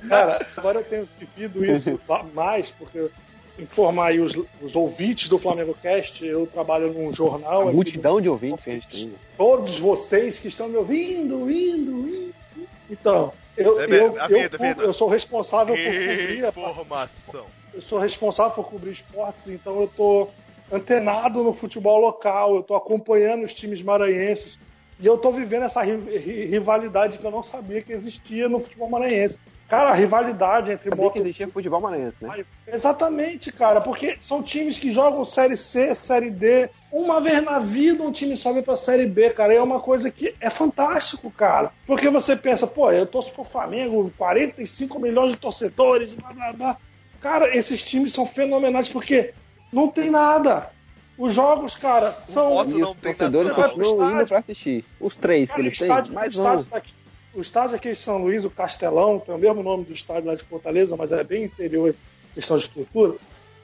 Cara, agora eu tenho vivido isso *laughs* mais, porque informar aí os, os ouvintes do Flamengo Cast, eu trabalho num jornal. a aqui multidão de ouvintes que a gente tem. todos vocês que estão me ouvindo, indo, indo. Então, eu, É, eu, eu, vinheta. eu sou responsável por cobrir Informação. eu sou responsável por cobrir esportes, então eu tô antenado no futebol local, eu tô acompanhando os times maranhenses e eu tô vivendo essa ri- ri- rivalidade que eu não sabia que existia no futebol maranhense. Cara, a rivalidade entre Sabia que existia futebol maranhense, né? Exatamente, cara, porque são times que jogam Série C, Série D. Uma vez na vida um time sobe pra Série B, cara. E é uma coisa que é fantástico, cara. Porque você pensa, pô, eu torço pro Flamengo, 45 milhões de torcedores, blá blá blá. Cara, esses times são fenomenais porque não tem nada. Os jogos, cara, são. Moto E não os torcedores continuam indo pra assistir. Os três que Cara, eles têm, mais o um. daqui- o estádio aqui em São Luís, o Castelão, tem o mesmo nome do estádio lá de Fortaleza, mas é bem interior questão de estrutura,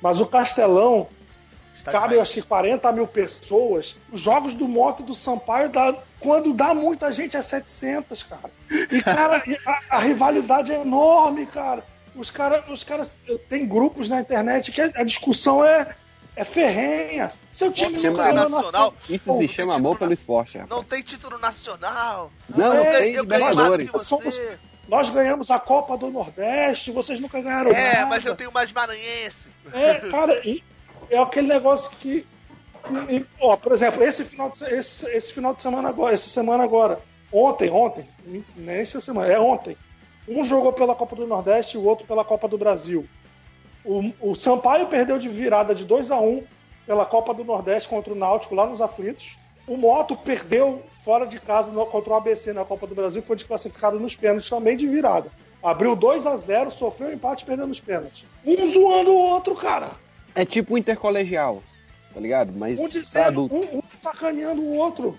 mas o Castelão Está cabe demais. acho que 40 mil pessoas. Os jogos do Moto do Sampaio, dá, quando dá muita gente, é 700, cara. E, cara, *laughs* a, a rivalidade é enorme, cara. Os caras, os caras tem grupos na internet que a, discussão é, é ferrenha. Seu time nunca ganhou na nacional. Isso se não chama amor pelo esporte, rapaz. Não tem título nacional. Não, não tem Libertadores. Nós ganhamos a Copa do Nordeste, vocês nunca ganharam É, nada. mas eu tenho mais maranhense. É, cara, e é aquele negócio que. e- ó, por exemplo, esse final, de, se- esse, esse final de semana agora, essa semana agora, ontem, ontem, nem essa semana, é ontem. Um jogou pela Copa do Nordeste e o outro pela Copa do Brasil. O, o Sampaio perdeu de virada de 2 a 1 pela Copa do Nordeste contra o Náutico lá nos aflitos. O Moto perdeu fora de casa no- contra o ABC na Copa do Brasil, foi desclassificado nos pênaltis também de virada. Abriu 2 a 0 sofreu um empate e perdeu nos pênaltis. Um zoando o outro, cara. É tipo intercolegial, tá ligado? Mas Um dizendo, um, um sacaneando o outro.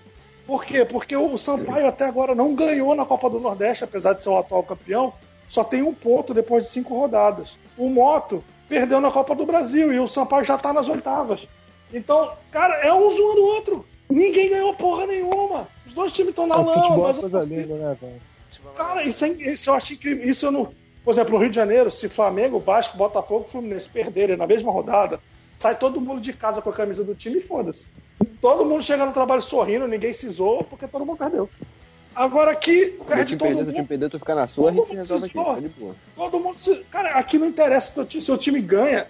Por quê? Porque o Sampaio até agora não ganhou na Copa do Nordeste, apesar de ser o atual campeão, só tem um ponto depois de cinco rodadas. O Moto perdeu na Copa do Brasil e o Sampaio já tá nas oitavas. Então, cara, é um zoando o outro. Ninguém ganhou porra nenhuma. Os dois times estão na O lama, futebol é mas o coisa torcida- linda, né, cara? Cara, isso, é, isso eu acho incrível. Isso eu não. Por exemplo, no Rio de Janeiro, se Flamengo, Vasco, Botafogo e Fluminense perderem na mesma rodada, sai todo mundo de casa com a camisa do time e foda-se. Todo mundo chega no trabalho sorrindo, ninguém se zoa, porque todo mundo perdeu. Agora aqui, perde time todo perdeu, mundo. time perdeu, tu fica na sua, a gente se Todo resolve se aqui, zoa. tá de boa. Todo mundo se... Cara, aqui não interessa se ti- seu time ganha.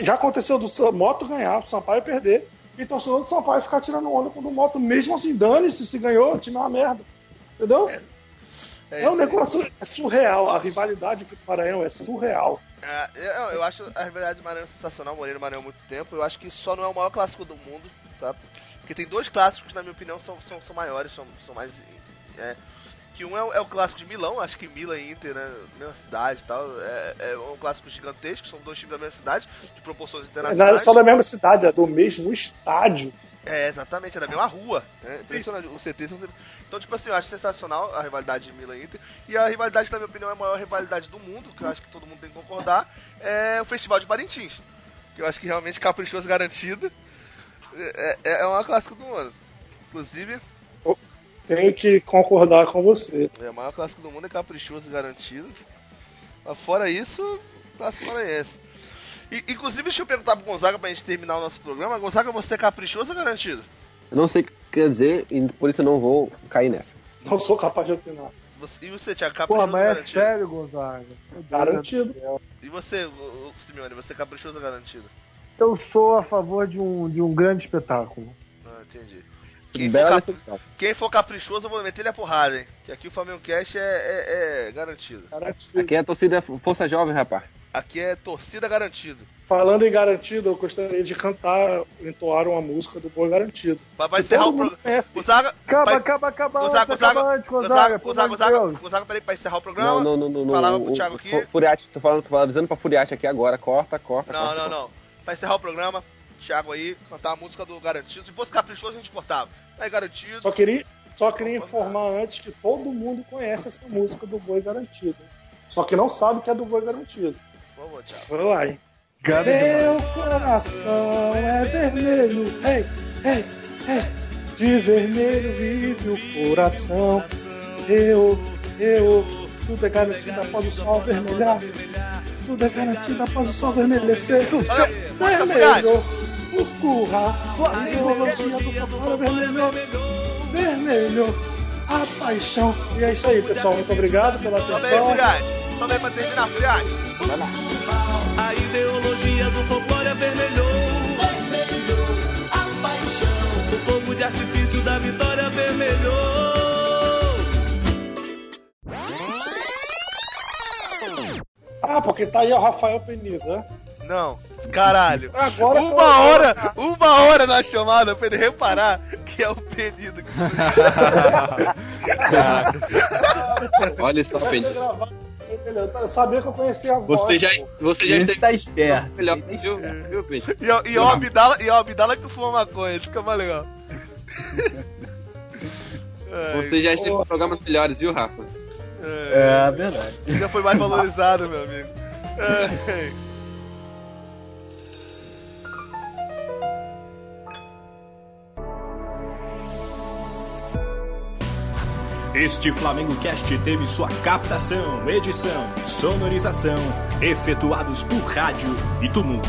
Já aconteceu do Moto ganhar, o Sampaio perder, e torcedor do Sampaio ficar tirando onda com o Moto, mesmo assim, dane-se se ganhou, o time é uma merda. Entendeu? É, um isso aí. negócio é surreal. A rivalidade com o Maranhão é surreal. É, eu, eu acho a rivalidade do Maranhão sensacional, morei no Maranhão há muito tempo. Eu acho que só não é o maior clássico do mundo, tá? Porque tem dois clássicos, na minha opinião, são, são, são maiores, são, são mais. é, que um é, o- é o clássico de Milão, acho que Milan e Inter, né? Mesma cidade e tal. É, é um clássico gigantesco, são dois times da mesma cidade, de proporções Não é internacionais. só da mesma cidade, é do mesmo estádio. É, exatamente, é da mesma rua. É impressionante. O CT são sempre- Então, tipo assim, eu acho sensacional a rivalidade de Milan e Inter. E a rivalidade, na minha opinião, é a maior rivalidade do mundo, que eu acho que todo mundo tem que concordar, é o Festival de Parintins. Que eu acho que realmente caprichoso garantido. É, é, é uma clássica do mundo. Inclusive, Tenho que concordar com você. é, a maior clássica do mundo é caprichoso garantido. Mas fora isso, clássico maranhense. E, inclusive, deixa eu perguntar pro Gonzaga pra gente terminar o nosso programa. Gonzaga, você é caprichoso ou garantido? Eu não sei o que quer dizer, e por isso eu não vou cair nessa. Não sou capaz de opinar. Você- e você, Thiago, Pô, caprichoso ou mas é garantido? sério, Gonzaga. Garantido. E você, Simeone, você é caprichoso ou garantido? Eu sou a favor de um, de um grande espetáculo. Ah, entendi. Quem for, cap- quem for caprichoso, eu vou meter ele a porrada, hein? Que aqui o Flamengo Cash é, é- é garantido. Garantido. Aqui é a torcida Força Jovem, rapaz. Aqui é torcida garantido. Falando em garantido, eu gostaria de cantar, entoar uma música do Boi Garantido. Vai, encerrar o programa. Gonzaga, Acaba, acaba, acaba Gonzaga, Gonzaga, Gonzaga, Gonzaga, Gonzaga, peraí, pra encerrar o programa. Não, não, não, não. não. Falava O- pro Thiago aqui. Fu- Furiati, tô falando, tô avisando pra Furiati aqui agora. Corta, corta. Não, corta, não, corta. não. Pra encerrar o programa, Thiago aí, cantar a música do Garantido. Se fosse caprichoso, a gente cortava. É garantido. Só queria, só queria informar antes que todo mundo conhece essa música do Boi Garantido. Só que não sabe que é do Boi Garantido. Por favor, Thiago. Vamos lá, hein? Meu coração é vermelho, ei, ei, ei. De vermelho vive o coração. Eu, eu, tudo é garantido após o sol vermelhar. Tudo é garantido após o sol vermelhecer. Vermelho, o curra, a ideologia do futuro vermelho. Vermelho, a paixão. E é isso aí, pessoal. Muito obrigado pela atenção. Sobe aí pra terminar, Furiati. A ideologia do folclore avermelhou. a paixão. O fogo de artifício da vitória avermelhou. Ah, porque tá aí o Rafael Penido, né? Não, caralho. Agora uma hora, uma hora na chamada pra ele reparar que é o penido. Olha só. Entendeu? Eu sabia que eu conhecia a voz. Você já, você já Esse esteve tá esperto. melhor, viu, viu, Pedro? E, e o Abdala, e o Abdala que fuma maconha, isso fica mais legal. Você já esteve em programas melhores, viu, Rafa? É, é, é verdade. Já foi mais valorizado, meu amigo. É. Este Flamengo Cast teve sua captação, edição, sonorização efetuados por rádio e tumulto